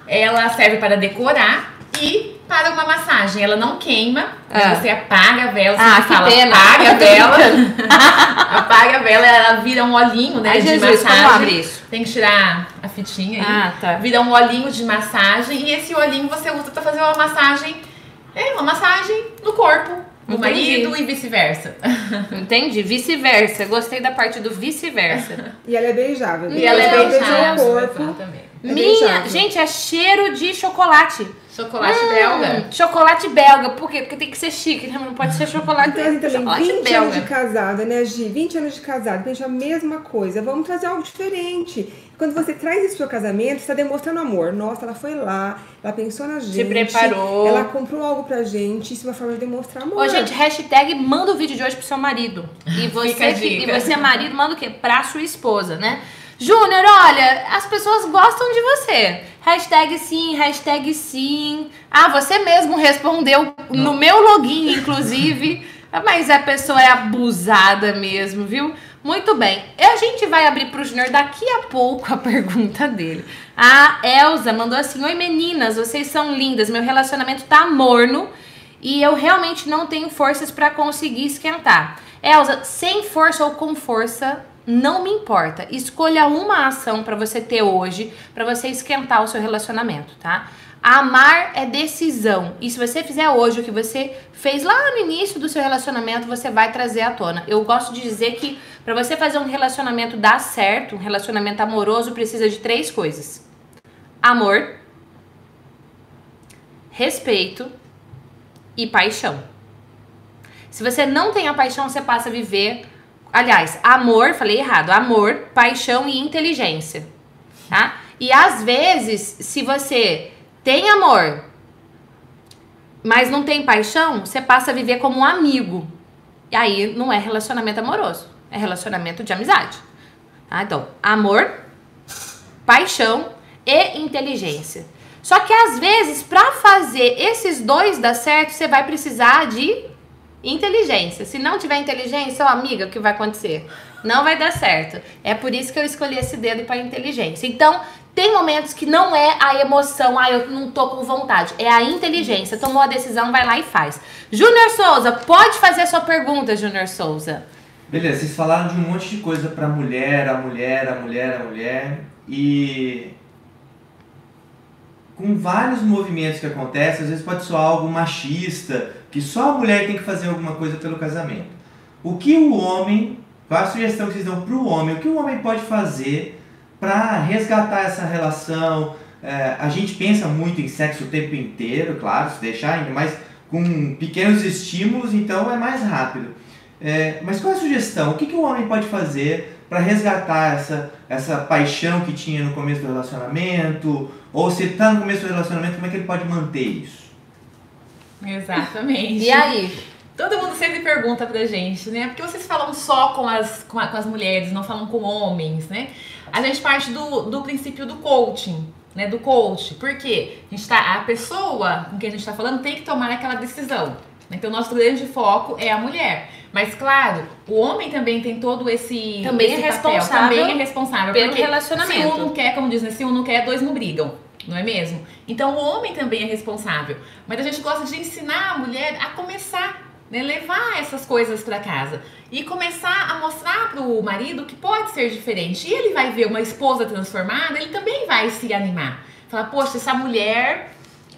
ela serve para decorar e para uma massagem. Ela não queima, Ah. você apaga a vela, você Ah, que fala, pena. apaga a *laughs* vela, *laughs* apaga a vela, ela vira um olhinho né, Ai, de Jesus, massagem. abre isso? Tem que tirar a fitinha aí. Ah, tá. Vira um olhinho de massagem e esse olhinho você usa para fazer uma massagem, é uma massagem no corpo do Entendi. marido e vice-versa. *laughs* Entendi? Vice-versa. Gostei da parte do vice-versa. E ela é beijável. E ela é beijável, o corpo. exatamente. É Minha, beijável. gente, é cheiro de chocolate. Chocolate Hum, belga. Chocolate belga. Por quê? Porque tem que ser chique, né? Não pode ser chocolate, Então, assim, também, chocolate 20 belga. anos de casada, né, Gi? 20 anos de casada, pensa a mesma coisa. Vamos trazer algo diferente. Quando você traz isso pro seu casamento, você está demonstrando amor. Nossa, ela foi lá, ela pensou na gente. preparou. Ela comprou algo pra gente. Isso é uma forma de demonstrar amor. Ô, gente, hashtag manda o vídeo de hoje pro seu marido. E *laughs* Fica você, e você marido, manda o quê? Pra sua esposa, né? Júnior, olha, as pessoas gostam de você. Hashtag sim, hashtag sim. Ah, você mesmo respondeu no meu login, inclusive. *laughs* Mas a pessoa é abusada mesmo, viu? Muito bem. E a gente vai abrir pro Júnior daqui a pouco a *laughs* pergunta dele. A Elza mandou assim: Oi meninas, vocês são lindas. Meu relacionamento tá morno e eu realmente não tenho forças pra conseguir esquentar. Elza, sem força ou com força, não me importa. Escolha uma ação pra você ter hoje, pra você esquentar o seu relacionamento, tá? Amar é decisão. E se você fizer hoje o que você fez lá no início do seu relacionamento, você vai trazer à tona. Eu gosto de dizer que pra você fazer um relacionamento dar certo, um relacionamento amoroso, precisa de três coisas: amor, respeito e paixão. Se você não tem a paixão, você passa a viver. Aliás, amor, falei errado. Amor, paixão e inteligência. Tá? E às vezes, se você tem amor, mas não tem paixão, você passa a viver como um amigo. E aí não é relacionamento amoroso, é relacionamento de amizade. Tá? Então, amor, paixão e inteligência. Só que às vezes, para fazer esses dois dar certo, você vai precisar de inteligência. Se não tiver inteligência, ó, amiga, o que vai acontecer? Não vai dar certo. É por isso que eu escolhi esse dedo para inteligência. Então, tem momentos que não é a emoção, ah, eu não tô com vontade. É a inteligência. Tomou a decisão, vai lá e faz. Júnior Souza, pode fazer a sua pergunta, Júnior Souza. Beleza, vocês falaram de um monte de coisa pra mulher, a mulher, a mulher, a mulher. E com vários movimentos que acontecem, às vezes pode soar algo machista, que só a mulher tem que fazer alguma coisa pelo casamento. O que o homem, qual a sugestão que vocês dão para o homem, o que o homem pode fazer para resgatar essa relação? É, a gente pensa muito em sexo o tempo inteiro, claro, se deixar ainda, mas com pequenos estímulos, então é mais rápido. É, mas qual a sugestão? O que, que o homem pode fazer para resgatar essa, essa paixão que tinha no começo do relacionamento? Ou se está no começo do relacionamento, como é que ele pode manter isso? Exatamente. E aí? Todo mundo sempre pergunta pra gente, né? Porque vocês falam só com as, com, a- com as mulheres, não falam com homens, né? A gente parte do, do princípio do coaching, né? Do coach. Por quê? A, gente tá, a pessoa com quem a gente tá falando tem que tomar aquela decisão. Então, o nosso grande foco é a mulher. Mas, claro, o homem também tem todo esse. Também esse é papel, responsável Também é responsável pelo porque relacionamento. Se um não quer, como diz, né? Se um não quer, dois não brigam. Não é mesmo? Então o homem também é responsável. Mas a gente gosta de ensinar a mulher a começar, né? Levar essas coisas para casa. E começar a mostrar pro marido que pode ser diferente. E ele vai ver uma esposa transformada, ele também vai se animar. Falar, poxa, essa mulher,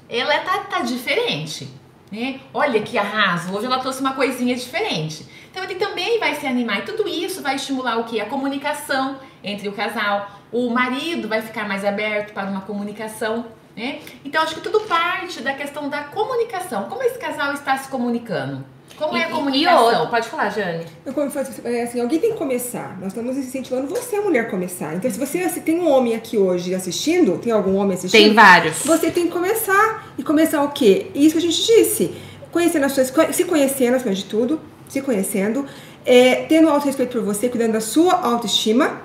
ela tá, tá diferente. Né? Olha que arraso, hoje ela trouxe uma coisinha diferente. Então ele também vai se animar e tudo isso vai estimular o que? A comunicação entre o casal. O marido vai ficar mais aberto para uma comunicação, né? Então acho que tudo parte da questão da comunicação. Como esse casal está se comunicando? Como é a E- e comunicação? outra, pode falar, Jane. Eu como é assim, alguém tem que começar. Nós estamos incentivando você, a mulher, começar. Então, se você se tem um homem aqui hoje assistindo, tem algum homem assistindo? Tem vários. Você tem que começar. E começar o quê? Isso que a gente disse. Conhecendo as suas, se conhecendo, acima de tudo, se conhecendo, é, tendo alto respeito por você, cuidando da sua autoestima,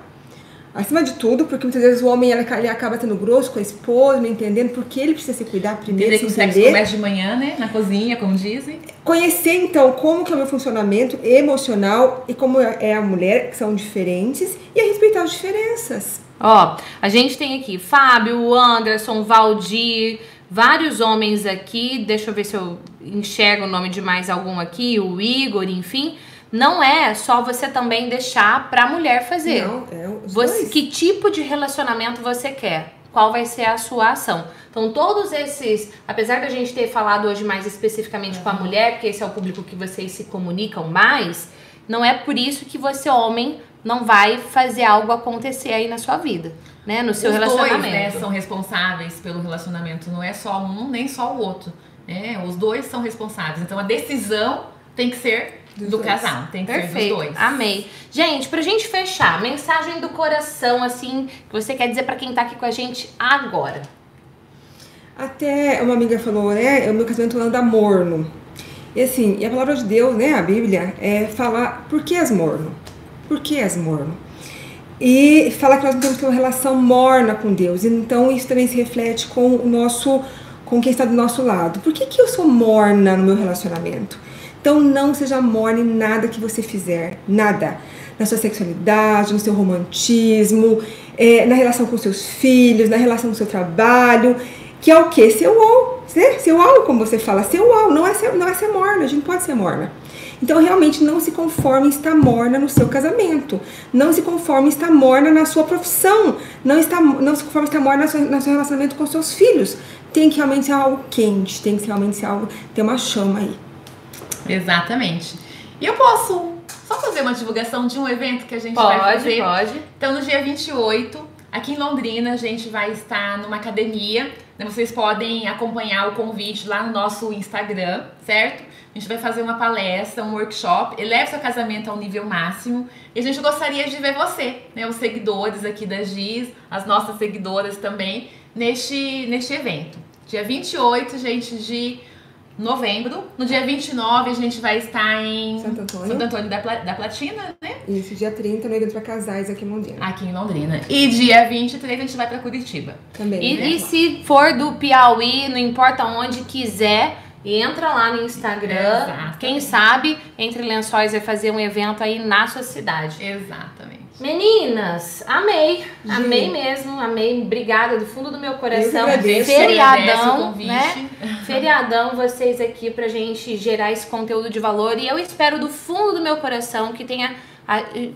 acima de tudo, porque muitas vezes o homem ele, ele acaba sendo grosso com a esposa, não entendendo porque ele precisa se cuidar primeiro, se que o sexo começa de manhã, né? Na cozinha, como dizem. Conhecer então como que é o meu funcionamento emocional e como é a mulher, que são diferentes, e a respeitar as diferenças. Ó, a gente tem aqui Fábio, Anderson, Valdir, vários homens aqui. Deixa eu ver se eu enxergo o nome de mais algum aqui, o Igor, enfim. Não é só você também deixar pra mulher fazer. Não, é os Você, dois. que tipo de relacionamento você quer? Qual vai ser a sua ação? Então, todos esses, apesar da gente ter falado hoje mais especificamente com a mulher, porque esse é o público que vocês se comunicam mais, não é por isso que você, homem, não vai fazer algo acontecer aí na sua vida, né? No seu Os dois, relacionamento. né, são responsáveis pelo relacionamento. Não é só um, nem só o outro. né? Os dois são responsáveis. Então a decisão tem que ser Dos do dois. casal. Tem que ser Perfeito, dos dois. amei. Gente, pra gente fechar, mensagem do coração, assim, que você quer dizer pra quem tá aqui com a gente agora. Até uma amiga falou, né? O meu casamento anda morno. E assim, e a palavra de Deus, né? A Bíblia, é falar por que és morno? Por que és morno? E fala que nós não temos que uma relação morna com Deus. Então isso também se reflete com o nosso, com quem está do nosso lado. Por que, que eu sou morna no meu relacionamento? Então não seja morna em nada que você fizer, nada. Na sua sexualidade, no seu romantismo, eh, na relação com seus filhos, na relação com seu trabalho, que é o quê? Seu uau, né? Seu uau, como você fala, seu uau, não é ser, não é ser morna, a gente não pode ser morna. Então, realmente, não se conforme em estar morna no seu casamento. Não se conforme em estar morna na sua profissão. Não, está, não se conforme em estar morna no seu, relacionamento com seus filhos. Tem que realmente ser algo quente, tem que realmente ser algo, ter uma chama aí. Exatamente. E eu posso só fazer uma divulgação de um evento que a gente vai fazer. pode. Então, no dia 28, aqui em Londrina, a gente vai estar numa academia. Vocês podem acompanhar o convite lá no nosso Instagram, certo? A gente vai fazer uma palestra, um workshop. Eleve seu casamento ao nível máximo. E a gente gostaria de ver você, né? Os seguidores aqui da Giz, as nossas seguidoras também, neste, neste evento. Dia 28, gente, de novembro. No dia 29, a gente vai estar em Santo Antônio. Santo Antônio da, Pla- da Platina, né? Isso, dia 30, no evento para casais aqui em Londrina. Aqui em Londrina. E dia 23 a gente vai pra Curitiba. Também. E, né? e se for do Piauí, não importa onde quiser, entra lá no Instagram. Exatamente. Quem sabe, Entre Lençóis vai fazer um evento aí na sua cidade. Exatamente. Meninas, amei. Gi. Amei mesmo, amei. Obrigada do fundo do meu coração. agradeço. Feriadão, né? Feriadão, vocês aqui pra gente gerar esse conteúdo de valor. E eu espero do fundo do meu coração que tenha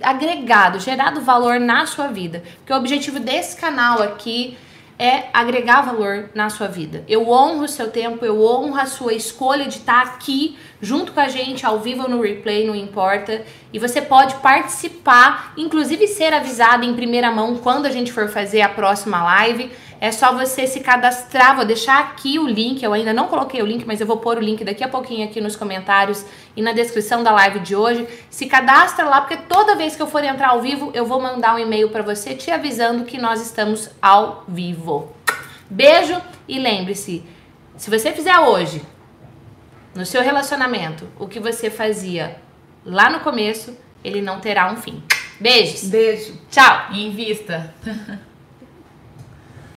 agregado, gerado valor na sua vida. Porque o objetivo desse canal aqui é agregar valor na sua vida. Eu honro o seu tempo, eu honro a sua escolha de estar aqui junto com a gente, ao vivo ou no replay, não importa. E você pode participar, inclusive ser avisado em primeira mão quando a gente for fazer a próxima live. É só você se cadastrar. Vou deixar aqui o link. Eu ainda não coloquei o link, mas eu vou pôr o link daqui a pouquinho aqui nos comentários e na descrição da live de hoje. Se cadastra lá, porque toda vez que eu for entrar ao vivo, eu vou mandar um e-mail para você te avisando que nós estamos ao vivo. Beijo e lembre-se, se você fizer hoje no seu relacionamento o que você fazia lá no começo, ele não terá um fim. Beijos. Beijo. Tchau. Invista. *laughs*